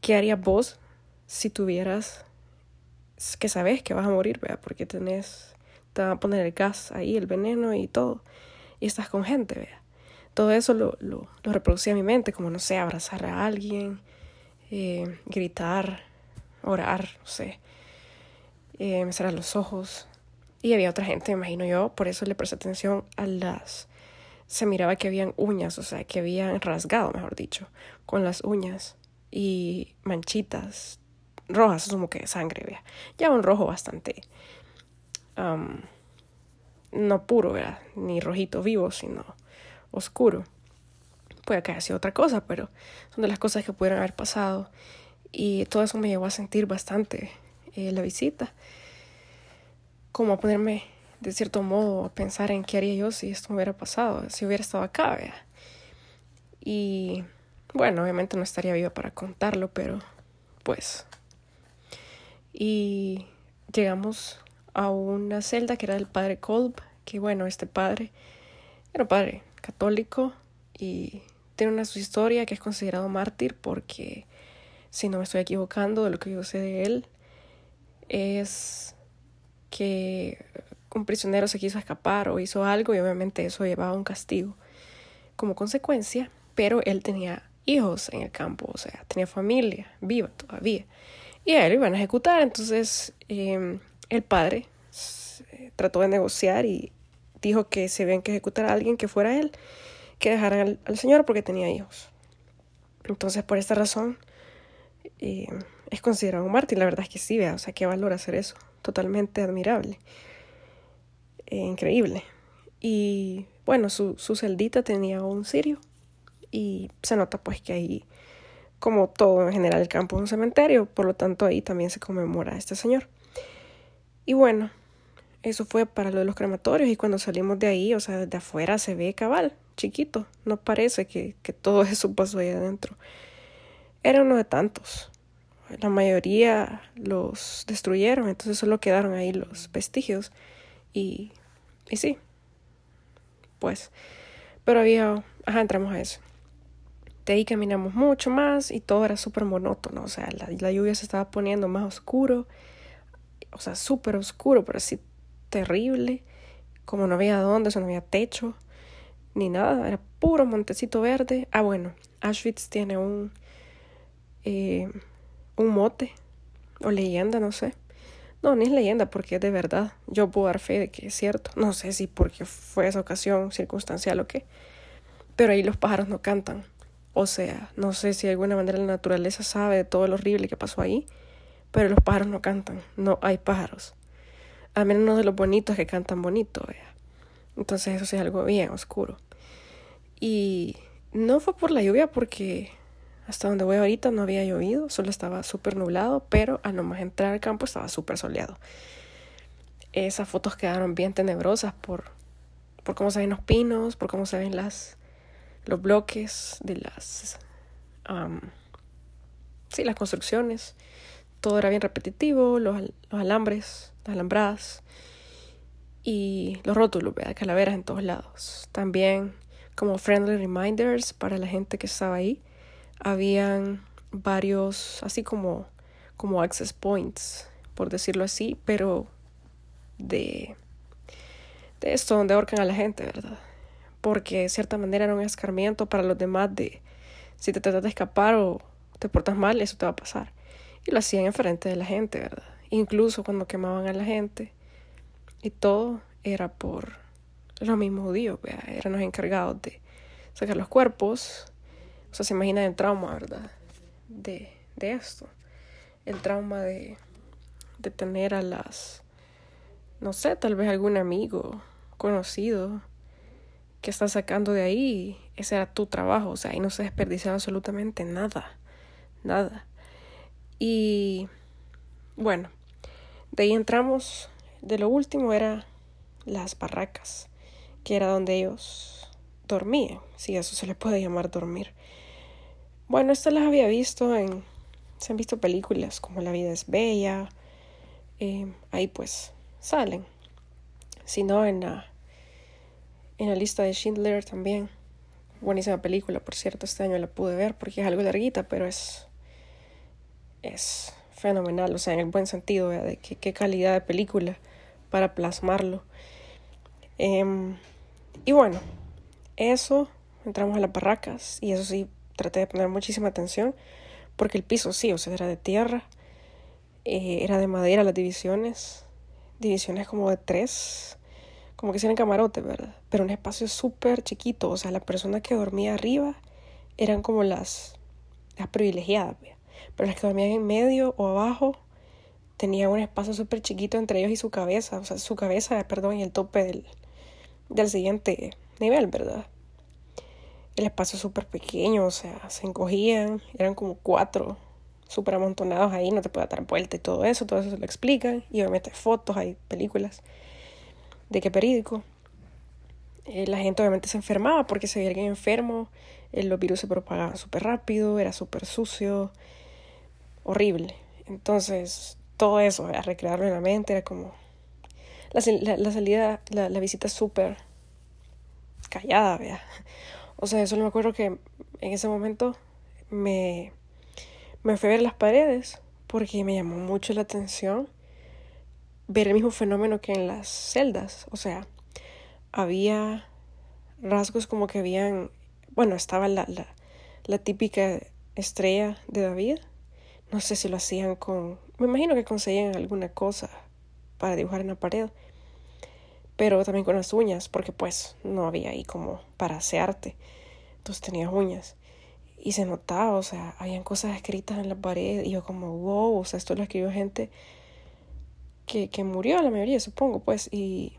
¿qué harías vos si tuvieras que sabes que vas a morir, ¿verdad? Porque tenés, te van a poner el gas ahí, el veneno y todo, y estás con gente, ¿verdad? Todo eso lo, lo, reproducía en mi mente, como, no sé, abrazar a alguien, eh, gritar, orar, no sé, eh, me cerrar los ojos. Y había otra gente, me imagino yo, por eso le presté atención a las... Se miraba que habían uñas, o sea, que habían rasgado, mejor dicho, con las uñas y manchitas rojas, como que sangre, vea. Ya un rojo bastante... no puro, ¿verdad? Ni rojito vivo, sino oscuro. Puede que haya sido otra cosa, pero son de las cosas que pudieron haber pasado. Y todo eso me llevó a sentir bastante eh, la visita. Como a ponerme, de cierto modo, a pensar en qué haría yo si esto me hubiera pasado, si hubiera estado acá. Y bueno, obviamente no estaría viva para contarlo, pero pues. Y llegamos a una celda que era del padre Kolb, que bueno, este padre era padre católico y tiene una su historia que es considerado mártir porque, si no me estoy equivocando de lo que yo sé de él, es que un prisionero se quiso escapar o hizo algo y obviamente eso llevaba un castigo como consecuencia, pero él tenía hijos en el campo, o sea, tenía familia viva todavía. Y a él iban a ejecutar, entonces em, el padre trató de negociar y dijo que se habían que ejecutar a alguien que fuera él, que dejaran al, señor porque tenía hijos. Entonces, por esta razón, em, es considerado un mártir. La verdad es que sí, vea, o sea, qué valor hacer eso. Totalmente admirable. E increíble. Y bueno, su, su celdita tenía un cirio y se nota pues que ahí, como todo en general el campo es un cementerio, por lo tanto ahí también se conmemora a este señor. Y bueno, eso fue para lo de los crematorios y cuando salimos de ahí, o sea, desde afuera se ve cabal, chiquito, no parece que, que todo eso pasó ahí adentro. Era uno de tantos. La mayoría los destruyeron, entonces solo quedaron ahí los vestigios. Y, y sí, pues, pero había, ajá, entramos a eso de ahí caminamos mucho más y todo era súper monótono, o sea, la, lluvia se estaba poniendo más oscuro, o sea, súper oscuro, pero así terrible, como no había dónde, o no había techo, ni nada, era puro montecito verde. Ah, bueno, Auschwitz tiene un, eh, un mote o leyenda, no sé. No, ni es leyenda porque es de verdad. Yo puedo dar fe de que es cierto. No sé si porque fue esa ocasión circunstancial o qué. Pero ahí los pájaros no cantan. O sea, no sé si de alguna manera la naturaleza sabe de todo lo horrible que pasó ahí, pero los pájaros no cantan, no hay pájaros. Al menos no de los bonitos que cantan bonito, vea. Entonces eso es algo bien oscuro. Y no fue por la lluvia porque hasta donde voy ahorita no había llovido, solo estaba súper nublado, pero al nomás entrar al campo estaba súper soleado. Esas fotos quedaron bien tenebrosas por, por cómo se ven los pinos, por cómo se ven las, los bloques de las, sí, las construcciones. Todo era bien repetitivo, los, los alambres, alambradas y los rótulos, ¿verdad? calaveras en todos lados. También como friendly reminders para la gente que estaba ahí. Habían varios, así como, como access points, por decirlo así, pero de, de esto donde ahorcan a la gente, ¿verdad? porque de cierta manera era un escarmiento para los demás de si te tratas de escapar o te portas mal, eso te va a pasar. Y lo hacían enfrente de la gente, ¿verdad? Incluso cuando quemaban a la gente y todo era por los mismos judíos, ¿verdad? Eran los encargados de sacar los cuerpos. O sea, se imagina el trauma, ¿verdad? De, de esto. el trauma de, de tener a las, no sé, tal vez algún amigo conocido que está sacando de ahí, ese era tu trabajo, o sea, ahí no se desperdiciaba absolutamente nada, nada. Y bueno, de ahí entramos, de lo último era las barracas, que era donde ellos dormían, si eso se le puede llamar dormir. Bueno, estas las había visto en, se han visto películas como La vida es bella, eh, ahí pues salen, si no en la en la lista de Schindler también. Buenísima película, por cierto, este año la pude ver porque es algo larguita, pero es, es fenomenal, o sea, en el buen sentido, de qué, calidad de película para plasmarlo. Em, y bueno, eso, entramos a las barracas y eso sí, traté de poner muchísima atención porque el piso sí, o sea, era de tierra, eh, era de madera las divisiones, divisiones como de tres como que en camarote, ¿verdad? Pero un espacio súper chiquito, o sea, la persona que dormía arriba eran como las, las privilegiadas, pero las que dormían en medio o abajo tenían un espacio súper chiquito entre ellos y su cabeza, o sea, su cabeza, perdón, y el tope del, del siguiente nivel, ¿verdad? El espacio súper pequeño, o sea, se encogían, eran como cuatro súper amontonados ahí, no te puede dar vuelta y todo eso, todo eso se lo explican, y obviamente hay fotos, hay películas de qué periódico. Eh, la gente obviamente se enfermaba porque si había alguien enfermo, eh, los virus se propagaban súper rápido, era súper sucio, horrible. Entonces, todo eso, a recrearlo en la mente, era como... La, salida, la, la visita súper callada, vea. O sea, solo me acuerdo que en ese momento me, me fui a ver las paredes porque me llamó mucho la atención ver el mismo fenómeno que en las celdas. O sea, había rasgos como que habían, bueno, estaba la, la, la típica estrella de David. No sé si lo hacían con, me imagino que conseguían alguna cosa para dibujar en la pared. Pero también con las uñas, porque pues no había ahí como para asearte. Entonces tenía uñas. Y se notaba, o sea, habían cosas escritas en la pared. Y yo como, wow, o sea, esto lo escribió gente que, que murió la mayoría, supongo, pues, y,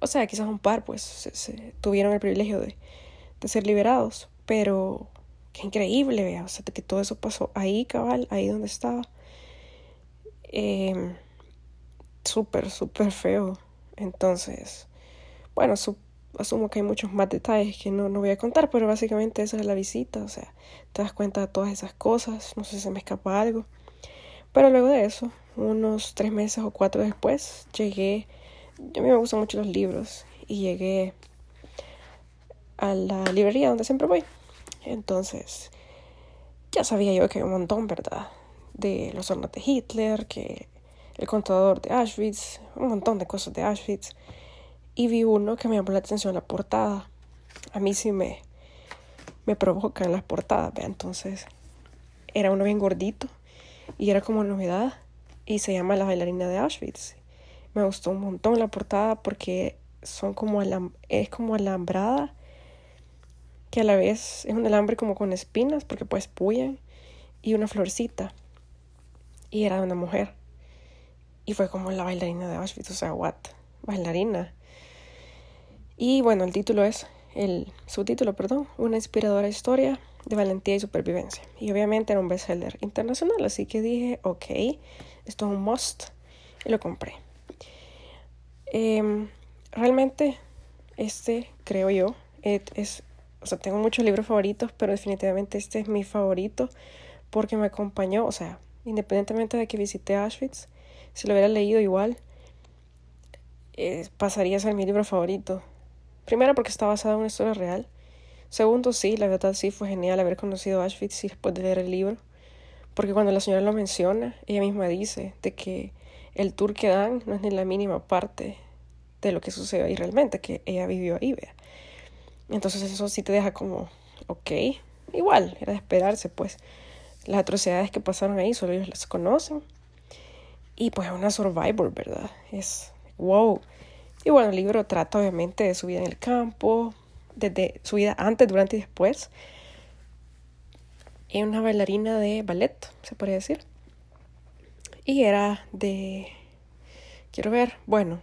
o sea, quizás un par, pues, se, tuvieron el privilegio de, de, ser liberados, pero qué increíble, vea, o sea, que todo eso pasó ahí, cabal, ahí donde estaba. Eh, súper, súper feo. Entonces, bueno, asumo que hay muchos más detalles que no, no voy a contar, pero básicamente esa es la visita, o sea, te das cuenta de todas esas cosas, no sé si se me escapa algo. Pero luego de eso, unos tres meses o cuatro después, llegué, a mí me gustan mucho los libros, y llegué a la librería donde siempre voy. Entonces, ya sabía yo que hay un montón, ¿verdad? De los hornos de Hitler, que el contador de Auschwitz, un montón de cosas de Auschwitz. Y vi uno que me llamó la atención, la portada. A mí sí me, me provocan las portadas, ¿ve? Entonces, era uno bien gordito y era como novedad y se llama La bailarina de Auschwitz. Me gustó un montón la portada porque son como es como alambrada que a la vez es un alambre como con espinas porque pues puyan y una florcita y era de una mujer y fue como la bailarina de Auschwitz, o sea, what, bailarina. Y bueno, el título es, el subtítulo, perdón, una inspiradora historia de valentía y supervivencia. Y obviamente era un bestseller internacional, así que dije, ok, esto es un must y lo compré. Em, realmente, este, creo yo, es, o sea, tengo muchos libros favoritos, pero definitivamente este es mi favorito porque me acompañó, o sea, independientemente de que visité Auschwitz, si lo hubiera leído igual, eh, pasaría a ser mi libro favorito. Primero porque está basado en una historia real Segundo, sí, la verdad sí fue genial haber conocido Auschwitz y después de leer el libro, porque cuando la señora lo menciona, ella misma dice de que el tour que dan no es ni la mínima parte de lo que sucedió ahí realmente, que ella vivió ahí, vea. Entonces eso sí te deja como, ok, igual, era de esperarse, pues las atrocidades que pasaron ahí solo ellos las conocen. Y pues una survivor, ¿verdad? Es wow. Y bueno, el libro trata obviamente de su vida en el campo, desde su vida antes, durante y después. Es una bailarina de ballet, se podría decir. Y era de... Quiero ver, bueno,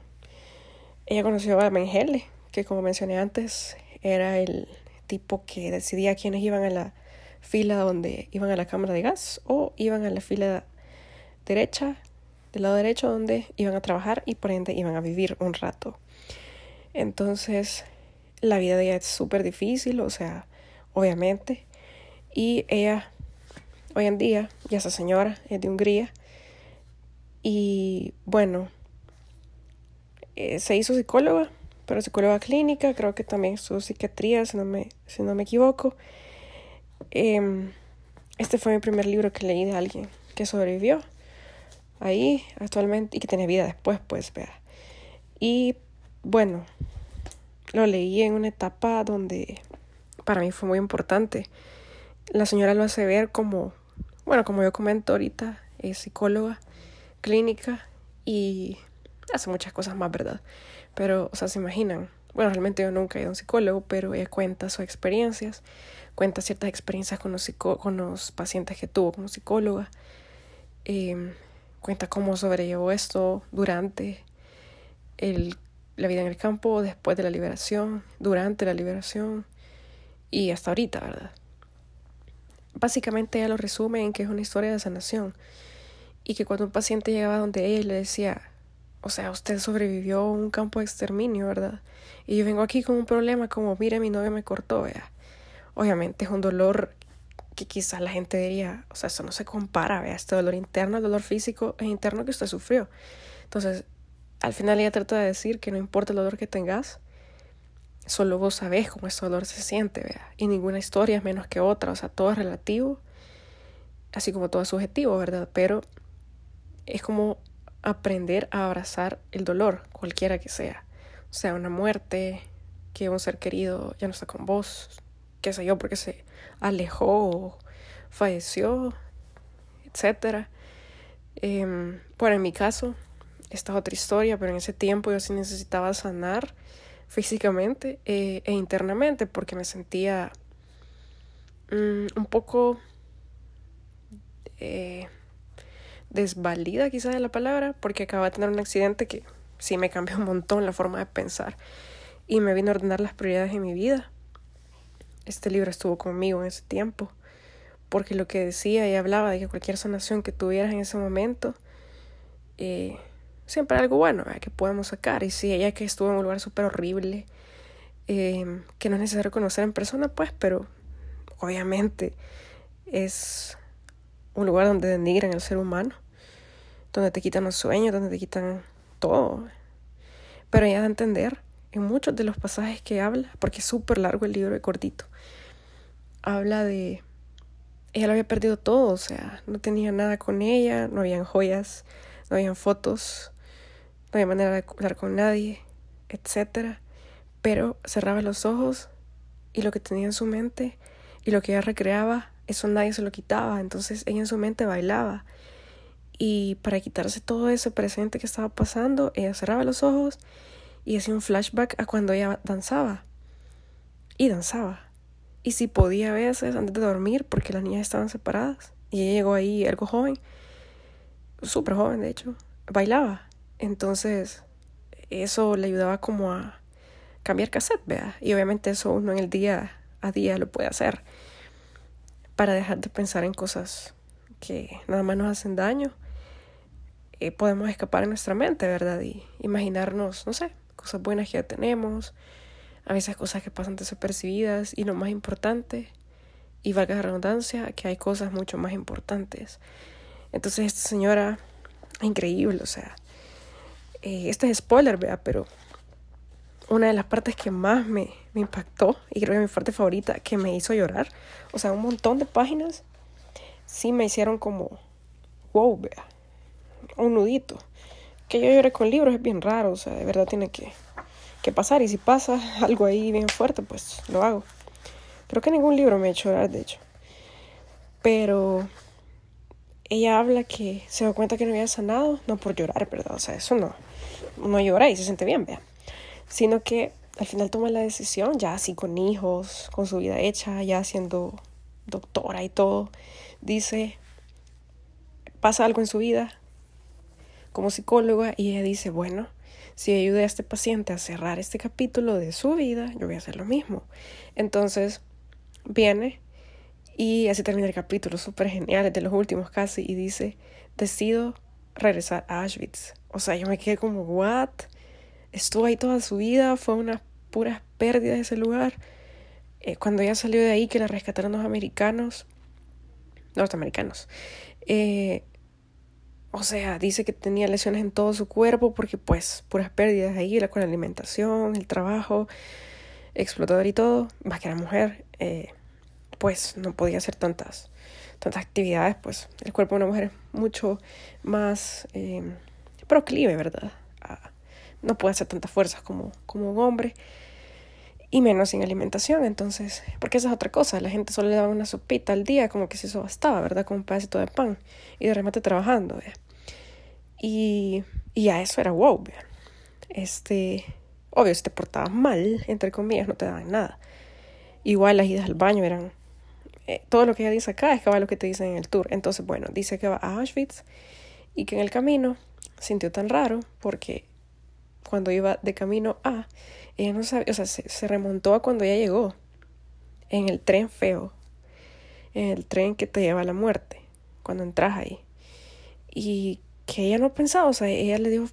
ella conoció a Mengele, que como mencioné antes, era el tipo que decidía quiénes iban a la fila donde iban a la cámara de gas o iban a la fila derecha, del lado derecho donde iban a trabajar y por ende iban a vivir un rato. Entonces, la vida de ella es súper difícil, o sea, obviamente. Y ella, hoy en día, ya esa señora es de Hungría. Y bueno, eh, se hizo psicóloga, pero psicóloga clínica, creo que también su psiquiatría, si no me, si no me equivoco. Em, este fue mi primer libro que leí de alguien que sobrevivió ahí actualmente y que tiene vida después, pues, vea. Y bueno, lo leí en una etapa donde para mí fue muy importante. La señora lo hace ver como, bueno, como yo comento ahorita, es psicóloga clínica y hace muchas cosas más, ¿verdad? Pero, o sea, se imaginan. Bueno, realmente yo nunca he ido a un psicólogo, pero ella cuenta sus experiencias, cuenta ciertas experiencias con los, con los pacientes que tuvo como psicóloga, em, cuenta cómo sobrellevó esto durante el, la vida en el campo, después de la liberación, durante la liberación y hasta ahorita, ¿verdad? Básicamente ella lo resume en que es una historia de sanación y que cuando un paciente llegaba donde ella le decía, o sea, usted sobrevivió a un campo de exterminio, ¿verdad? Y yo vengo aquí con un problema como, mire, mi novio me cortó, vea. Obviamente es un dolor que quizás la gente diría, o sea, eso no se compara, vea, este dolor interno, el dolor físico es interno que usted sufrió. Entonces, al final ella trata de decir que no importa el dolor que tengas, solo vos sabés cómo ese dolor se siente, vea. Y ninguna historia es menos que otra, o sea, todo es relativo, así como todo es subjetivo, ¿verdad? Pero es como aprender a abrazar el dolor, cualquiera que sea. O sea, una muerte, que un ser querido ya no está con vos, qué sé yo, porque se alejó o falleció, etc. Eh, bueno, en mi caso, esta es otra historia, pero en ese tiempo yo sí necesitaba sanar físicamente eh, e internamente porque me sentía mm, un poco... Eh, desvalida quizás de la palabra, porque acaba de tener un accidente que sí me cambió un montón la forma de pensar y me vino a ordenar las prioridades de mi vida. Este libro estuvo conmigo en ese tiempo, porque lo que decía y hablaba de que cualquier sanación que tuvieras en ese momento, eh, siempre algo bueno que podemos sacar. Y si ella que estuvo en un lugar súper horrible, eh, que no es necesario conocer en persona, pues, pero obviamente es un lugar donde denigran al ser humano, donde te quitan los sueños, donde te quitan todo. Pero ella da a entender en muchos de los pasajes que habla, porque es súper largo el libro y cortito, habla de... Ella lo había perdido todo, o sea, no tenía nada con ella, no habían joyas, no habían fotos, no había manera de hablar con nadie, etc. Pero cerraba los ojos y lo que tenía en su mente y lo que ella recreaba eso nadie se lo quitaba, entonces ella en su mente bailaba. Y para quitarse todo ese presente que estaba pasando, ella cerraba los ojos y hacía un flashback a cuando ella danzaba. Y danzaba. Y si podía a veces antes de dormir, porque las niñas estaban separadas, y ella llegó ahí algo joven, súper joven de hecho, bailaba. Entonces, eso le ayudaba como a cambiar cassette, vea. Y obviamente eso uno en el día a día lo puede hacer para dejar de pensar en cosas que nada más nos hacen daño. Eh, podemos escapar en nuestra mente, ¿verdad? Y imaginarnos, no sé, cosas buenas que ya tenemos, a veces cosas que pasan desapercibidas y lo más importante, y valga la redundancia, que hay cosas mucho más importantes. Entonces esta señora, increíble, o sea, eh, este es spoiler, vea, pero una de las partes que más me, me impactó y creo que mi parte favorita que me hizo llorar, o sea, un montón de páginas sí me hicieron como, wow, vea, un nudito. Que yo llore con libros es bien raro, o sea, de verdad tiene que, que pasar y si pasa algo ahí bien fuerte, pues lo hago. Creo que ningún libro me ha hecho llorar, de hecho. Pero ella habla que se da cuenta que no había sanado, no por llorar, ¿verdad? O sea, eso no, no llora y se siente bien, vea sino que al final toma la decisión, ya así con hijos, con su vida hecha, ya siendo doctora y todo, dice, pasa algo en su vida como psicóloga y ella dice, bueno, si ayudé a este paciente a cerrar este capítulo de su vida, yo voy a hacer lo mismo. Entonces, viene y así termina el capítulo, súper genial, de los últimos casi, y dice, decido regresar a Auschwitz. O sea, yo me quedé como, ¿what? Estuvo ahí toda su vida, fue una pura pérdida de ese lugar. Eh, cuando ella salió de ahí, que la rescataron los americanos, norteamericanos, eh, o sea, dice que tenía lesiones en todo su cuerpo porque pues puras pérdidas ahí, con la alimentación, el trabajo, explotador y todo, más que era mujer, eh, pues no podía hacer tantas, tantas actividades, pues el cuerpo de una mujer es mucho más proclive, ¿verdad? No puede hacer tantas fuerzas como, como un hombre y menos sin alimentación. Entonces, porque esa es otra cosa, la gente solo le daba una sopita al día, como que si eso bastaba, ¿verdad? Con un pedacito de pan y de remate trabajando, Y, y a eso era wow, Este, obvio, si te portabas mal, entre comillas, no te daban nada. Igual las idas al baño eran eh, todo lo que ella dice acá es que va lo que te dicen en el tour. Entonces, bueno, dice que va a Auschwitz y que en el camino sintió tan raro porque cuando iba de camino a, ella no sabía, o sea, se, remontó a cuando ella llegó en el tren feo, en el tren que te lleva a la muerte, cuando entras ahí. Y que ella no pensaba, o sea, ella le dio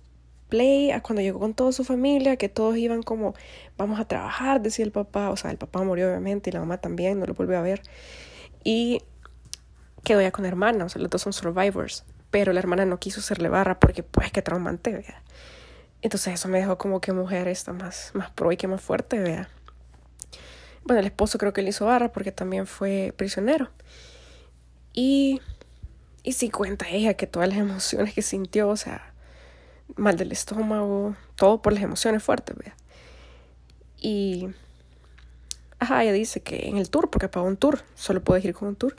play a cuando llegó con toda su familia, que todos iban como, vamos a trabajar, decía el papá, o sea, el papá murió obviamente y la mamá también, no lo volvió a ver. Y quedó ya con la hermana, o sea, los dos son survivors, pero la hermana no quiso serle barra porque pues que traumante, vea. Entonces eso me dejó como que mujer está más, más pro y que más fuerte, vea. Bueno, el esposo creo que le hizo barra porque también fue prisionero. Y, y sí cuenta ella que todas las emociones que sintió, o sea, mal del estómago, todo por las emociones fuertes, ¿vea? Y, ajá, ella dice que en el tour, porque pagó un tour, solo puedes ir con un tour,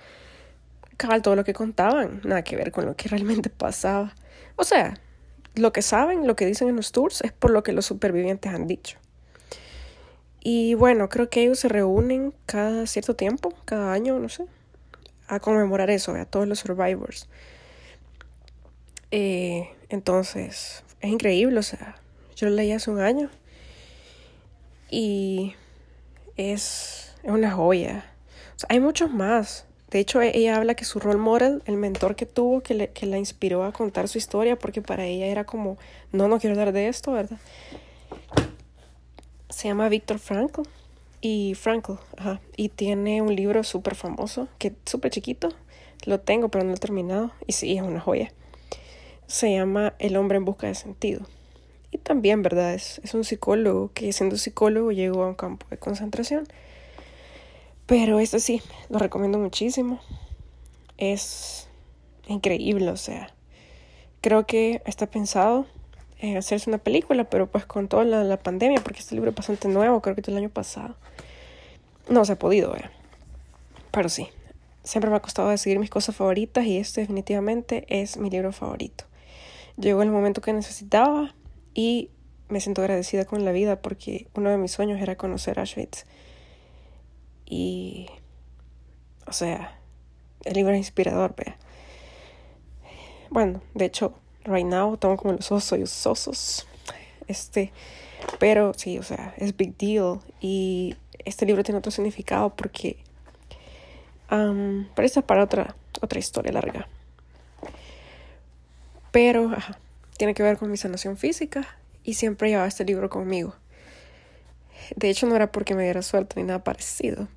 cabal todo lo que contaban, nada que ver con lo que realmente pasaba. O sea, lo que saben, lo que dicen en los tours es por lo que los supervivientes han dicho. Y bueno, creo que ellos se reúnen cada cierto tiempo, cada año, no sé, a conmemorar eso, a todos los survivors. Eh, entonces, es increíble, o sea, yo lo leí hace un año y es, es una joya. O sea, hay muchos más. De hecho, e-, ella habla que su role model, el mentor que tuvo, que, le, que la inspiró a contar su historia, porque para ella era como, no, no quiero hablar de esto, ¿verdad? Se llama Víctor Frankl. Y Frankl, ajá. Y tiene un libro súper famoso, que es súper chiquito. Lo tengo, pero no lo he terminado. Y sí, es una joya se llama El hombre en busca de sentido. Y también, ¿verdad? Es, es un psicólogo que siendo psicólogo llegó a un campo de concentración. Pero este sí, lo recomiendo muchísimo. Es increíble, o sea, creo que está pensado en hacerse una película, pero pues con toda la, pandemia, porque este libro es bastante nuevo, creo que es del año pasado. No se ha podido ver. Pero sí, siempre me ha costado decidir mis cosas favoritas y este definitivamente es mi libro favorito. Llegó el momento que necesitaba y me siento agradecida con la vida porque uno de mis sueños era conocer Auschwitz. Y, o sea, el libro es inspirador, vea. Bueno, de hecho, right now tengo como los ojos sosos. Este, pero sí, o sea, es big deal. Y este libro tiene otro significado porque, um, pero esta es para otra, otra historia larga. Pero tiene que ver con mi sanación física y siempre llevaba este libro conmigo. De hecho, no era porque me diera suerte ni nada parecido,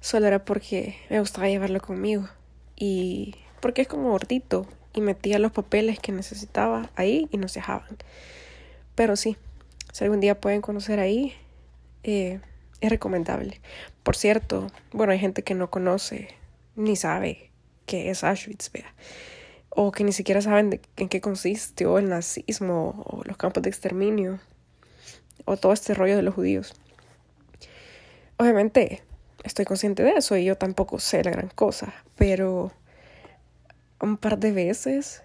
solo era porque me gustaba llevarlo conmigo y porque es como gordito y metía los papeles que necesitaba ahí y no se dejaban. Pero sí, si algún día pueden conocer ahí, eh, es recomendable. Por cierto, bueno, hay gente que no conoce ni sabe qué es Auschwitz, o que ni siquiera saben en qué consistió el nazismo o los campos de exterminio o todo este rollo de los judíos. Obviamente estoy consciente de eso y yo tampoco sé la gran cosa, pero un par de veces,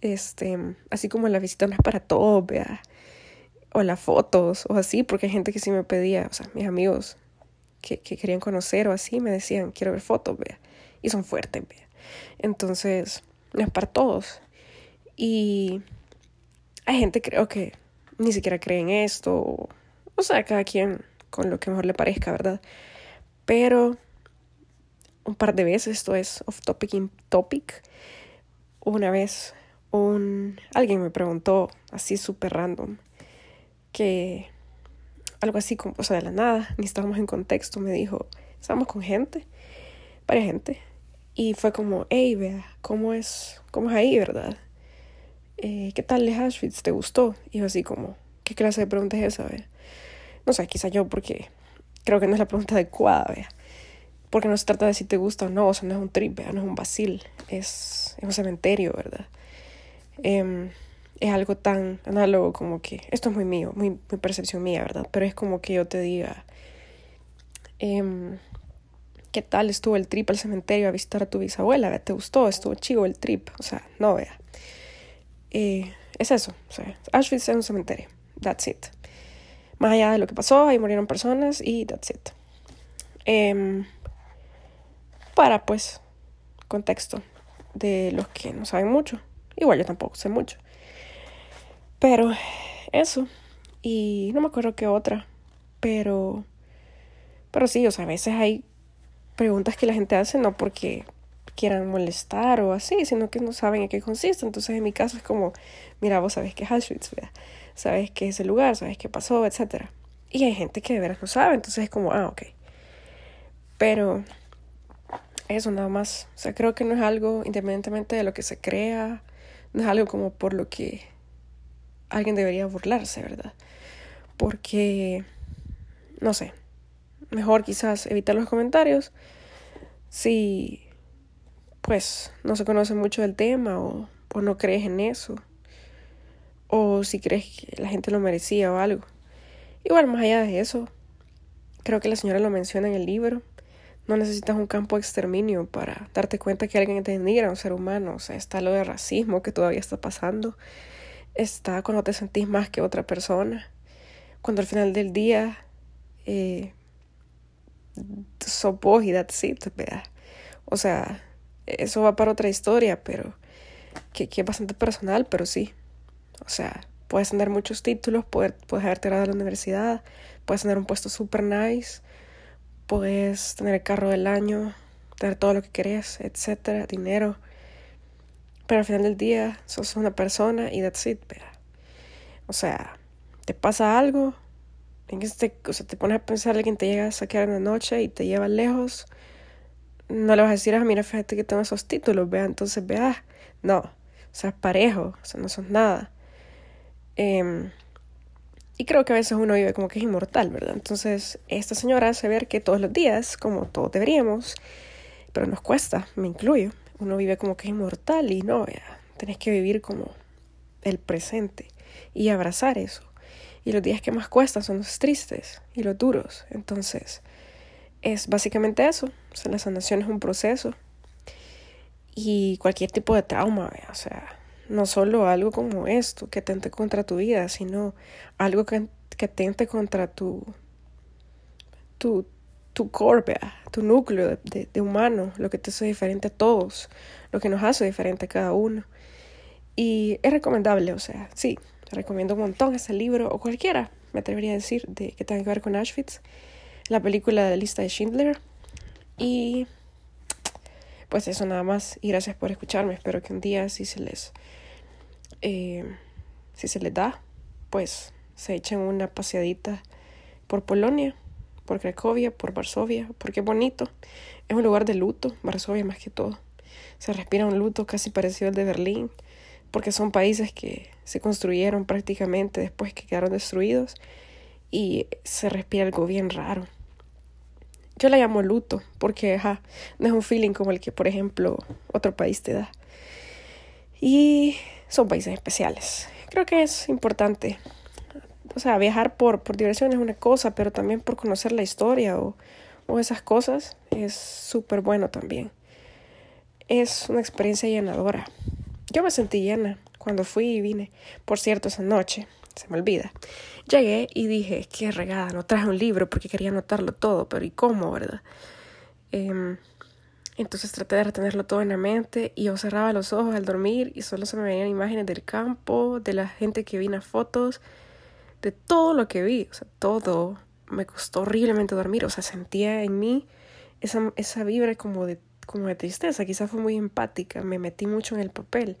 este, así como la visita no es para todos, vea, o las fotos o así, porque hay gente que sí me pedía, o sea, mis amigos que, que querían conocer o así me decían, quiero ver fotos, vea, y son fuertes, vea. Entonces, no es para todos. Y hay gente creo que ni siquiera cree en esto, o, o sea, cada quien con lo que mejor le parezca, ¿verdad? Pero un par de veces, esto es off topic in topic, una vez un alguien me preguntó así súper random que algo así como, o sea, de la nada, ni estábamos en contexto, me dijo, estamos con gente, varias gente, y fue como, hey, vea, ¿cómo es, cómo es ahí, verdad? Eh, ¿Qué tal de Auschwitz? ¿Te gustó? Y yo así como, ¿qué clase de pregunta es esa, vea? No sé, quizá yo porque creo que no es la pregunta adecuada, vea. Porque no se trata de si te gusta o no, o sea, no es un trip, vea, no es un vacil, es, un cementerio, ¿verdad? Em, es algo tan análogo como que, esto es muy mío, muy, percepción mía, ¿verdad? Pero es como que yo te diga, em, ¿qué tal estuvo el trip al cementerio a visitar a tu bisabuela? ¿Te gustó? ¿Estuvo chivo el trip? O sea, no, vea. Eh, es eso, o sea, Auschwitz es un cementerio, that's it. Más allá de lo que pasó, ahí murieron personas y that's it. Em, para, pues, contexto de los que no saben mucho. Igual yo tampoco sé mucho. Pero eso. Y no me acuerdo qué otra. Pero. Pero sí, o sea, a veces hay preguntas que la gente hace no porque quieran molestar o así, sino que no saben en qué consiste. Entonces, en mi caso es como, mira, vos sabes qué es Auschwitz, sabes qué es el lugar, sabes qué pasó, etc. Y hay gente que de veras no sabe, entonces es como, ah, ok. Pero eso nada más. O sea, creo que no es algo, independientemente de lo que se crea, no es algo como por lo que alguien debería burlarse, ¿verdad? Porque, no sé, mejor quizás evitar los comentarios si, pues, no se conoce mucho del tema o, o no crees en eso. O si crees que la gente lo merecía o algo. Igual, más allá de eso, creo que la señora lo menciona en el libro no necesitas un campo de exterminio para darte cuenta que alguien te denigra a un ser humano. O sea, está lo de racismo que todavía está pasando. Está cuando te sentís más que otra persona. Cuando al final del día eh, y that's O sea, eso va para otra historia, pero que, que, es bastante personal, pero sí. O sea, puedes tener muchos títulos, puedes, puedes haberte graduado de la universidad, puedes tener un puesto super nice, puedes tener el carro del año, tener todo lo que querés, etcétera, dinero. Pero al final del día sos una persona y that's it, O sea, te pasa algo, en te, o sea, te pones a pensar alguien te llega a saquear en la noche y te lleva lejos, no le vas a decir, ah, mira, fíjate que tengo esos títulos, vea, entonces vea, no, o sea, es parejo, o sea, no sos nada. Eh, y creo que a veces uno vive como que es inmortal, ¿verdad? Entonces, esta señora hace ver que todos los días, como todos deberíamos, pero nos cuesta, me incluyo, uno vive como que es inmortal y no, ya, tenés que vivir como el presente y abrazar eso. Y los días que más cuestan son los tristes y los duros. Entonces, es básicamente eso. O sea, la sanación es un proceso. Y cualquier tipo de trauma, o sea, no solo algo como esto que tente contra tu vida, sino algo que, que tente contra tu, tu, tu core, tu núcleo de, de, humano, lo que te hace diferente a todos, lo que nos hace diferente a cada uno. Y es recomendable, o sea, sí, recomiendo un montón este libro, o cualquiera, me atrevería a decir, de que tenga que ver con Auschwitz, la película de la lista de Schindler. Y pues eso nada más. Y gracias por escucharme. Espero que un día si se les eh, si se les da, pues se echen una paseadita por Polonia, por Cracovia, por Varsovia, porque es bonito. Es un lugar de luto, Varsovia más que todo. Se respira un luto casi parecido al de Berlín, porque son países que se construyeron prácticamente después que quedaron destruidos y se respira algo bien raro. Yo la llamo luto porque no es un feeling como el que, por ejemplo, otro país te da. Y son países especiales. Creo que es importante. O sea, viajar por, por diversión es una cosa, pero también por conocer la historia o, o esas cosas es súper bueno también. Es una experiencia llenadora. Yo me sentí llena cuando fui y vine. Por cierto, esa noche, se me olvida. Llegué y dije, qué regada, no traje un libro porque quería anotarlo todo, pero ¿y cómo, verdad? Eh, Entonces traté de retenerlo todo en la mente y yo cerraba los ojos al dormir y solo se me venían imágenes del campo, de la gente que vi en las fotos, de todo lo que vi, o sea, todo. Me costó horriblemente dormir, o sea, sentía en mí esa, esa vibra como de, como de tristeza, quizás fue muy empática, me metí mucho en el papel.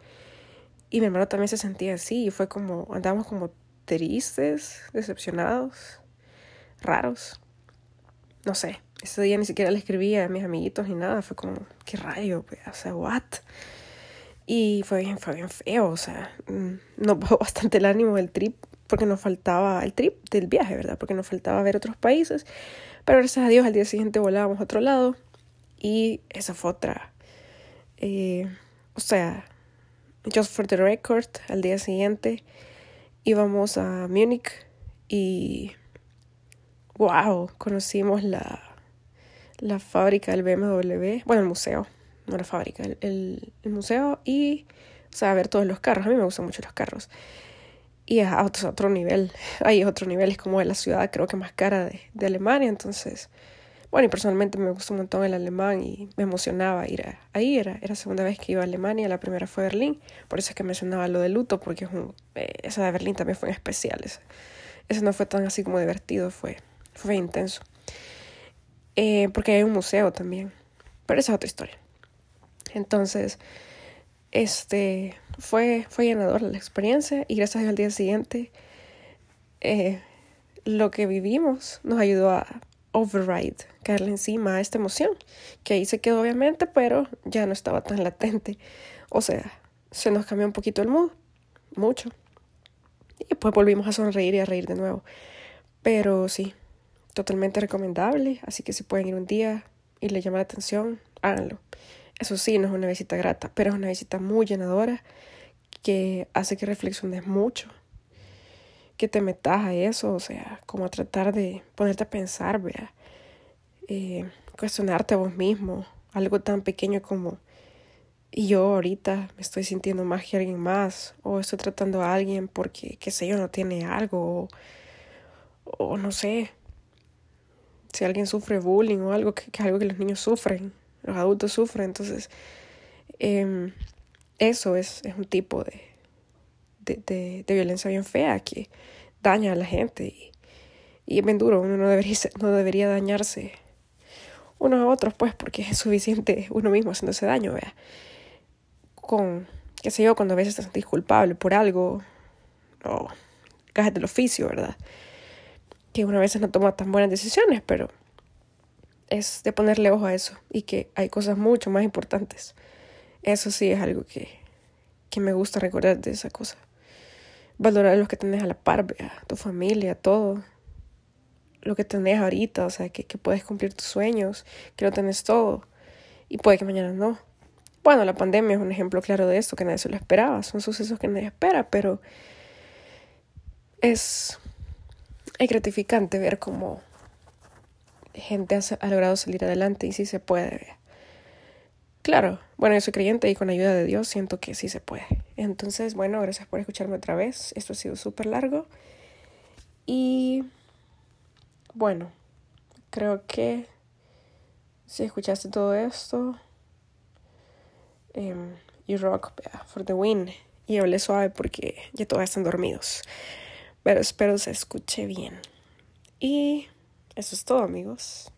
Y mi hermano también se sentía así, y fue como, andábamos como tristes, decepcionados, raros. No sé, ese día ni siquiera le escribía a mis amiguitos ni nada, fue como, qué rayo, o sea, what? Y fue bien, fue bien feo, o sea, mm, nos bajó bastante el ánimo del trip, porque nos faltaba el trip del viaje, ¿verdad? Porque nos faltaba ver otros países, pero gracias a Dios al día siguiente volábamos a otro lado y esa fue otra. Eh, o sea, just for the record, al día siguiente íbamos a Múnich y wow, conocimos la, la fábrica del BMW, bueno, el museo, no la fábrica, el, el, museo y, o sea, ver todos los carros. A mí me gustan mucho los carros. Y a otro, otro nivel, hay otro nivel, es como de la ciudad, creo que más cara de, de Alemania, entonces, bueno, y personalmente me gustó un montón el alemán y me emocionaba ir a, ahí, era, era la segunda vez que iba a Alemania, la primera fue Berlín, por eso es que mencionaba lo de luto, porque es un, eh, esa de Berlín también fue especial, ese, ese no fue tan así como divertido, fue, fue intenso. Eh, porque hay un museo también, pero esa es otra historia. Entonces, este, fue, fue llenador la experiencia y gracias al día siguiente, eh, lo que vivimos nos ayudó a override, caerle encima a esta emoción, que ahí se quedó obviamente, pero ya no estaba tan latente. O sea, se nos cambió un poquito el mood, mucho. Y pues volvimos a sonreír y a reír de nuevo. Pero sí, totalmente recomendable, así que si pueden ir un día y le llama la atención, háganlo. Eso sí, no es una visita grata, pero es una visita muy llenadora que hace que reflexiones mucho, que te metas a eso, o sea, como a tratar de ponerte a pensar, vea, eh, cuestionarte a vos mismo, algo tan pequeño como, y yo ahorita me estoy sintiendo más que alguien más, o estoy tratando a alguien porque, qué sé yo, no tiene algo, o, o no sé, si alguien sufre bullying o algo, que, es algo que los niños sufren, los adultos sufren, entonces eh, eso es, es un tipo de, de, de, violencia bien fea que daña a la gente y, y es bien duro, uno no debería, no debería dañarse unos a otros, pues, porque es suficiente uno mismo haciéndose daño, vea. Con, qué sé yo, cuando a veces te sentís culpable por algo, o cajas del oficio, ¿verdad? Que uno a veces no toma tan buenas decisiones, pero es de ponerle ojo a eso y que hay cosas mucho más importantes. Eso sí es algo que, que me gusta recordar de esa cosa. Valorar lo que tenés a la par, a tu familia, todo. Lo que tenés ahorita, o sea, que, que puedes cumplir tus sueños, que lo tenés todo. Y puede que mañana no. Bueno, la pandemia es un ejemplo claro de esto, que nadie se lo esperaba. Son sucesos que nadie espera, pero es, es gratificante ver cómo gente ha, logrado salir adelante y sí se puede. Claro, bueno, yo soy creyente y con ayuda de Dios siento que sí se puede. Entonces, bueno, gracias por escucharme otra vez. Esto ha sido súper largo. Y bueno, creo que si escuchaste todo esto, um, you rock for the win. Y hablé suave porque ya todos están dormidos. Pero espero se escuche bien. Y eso es todo, amigos.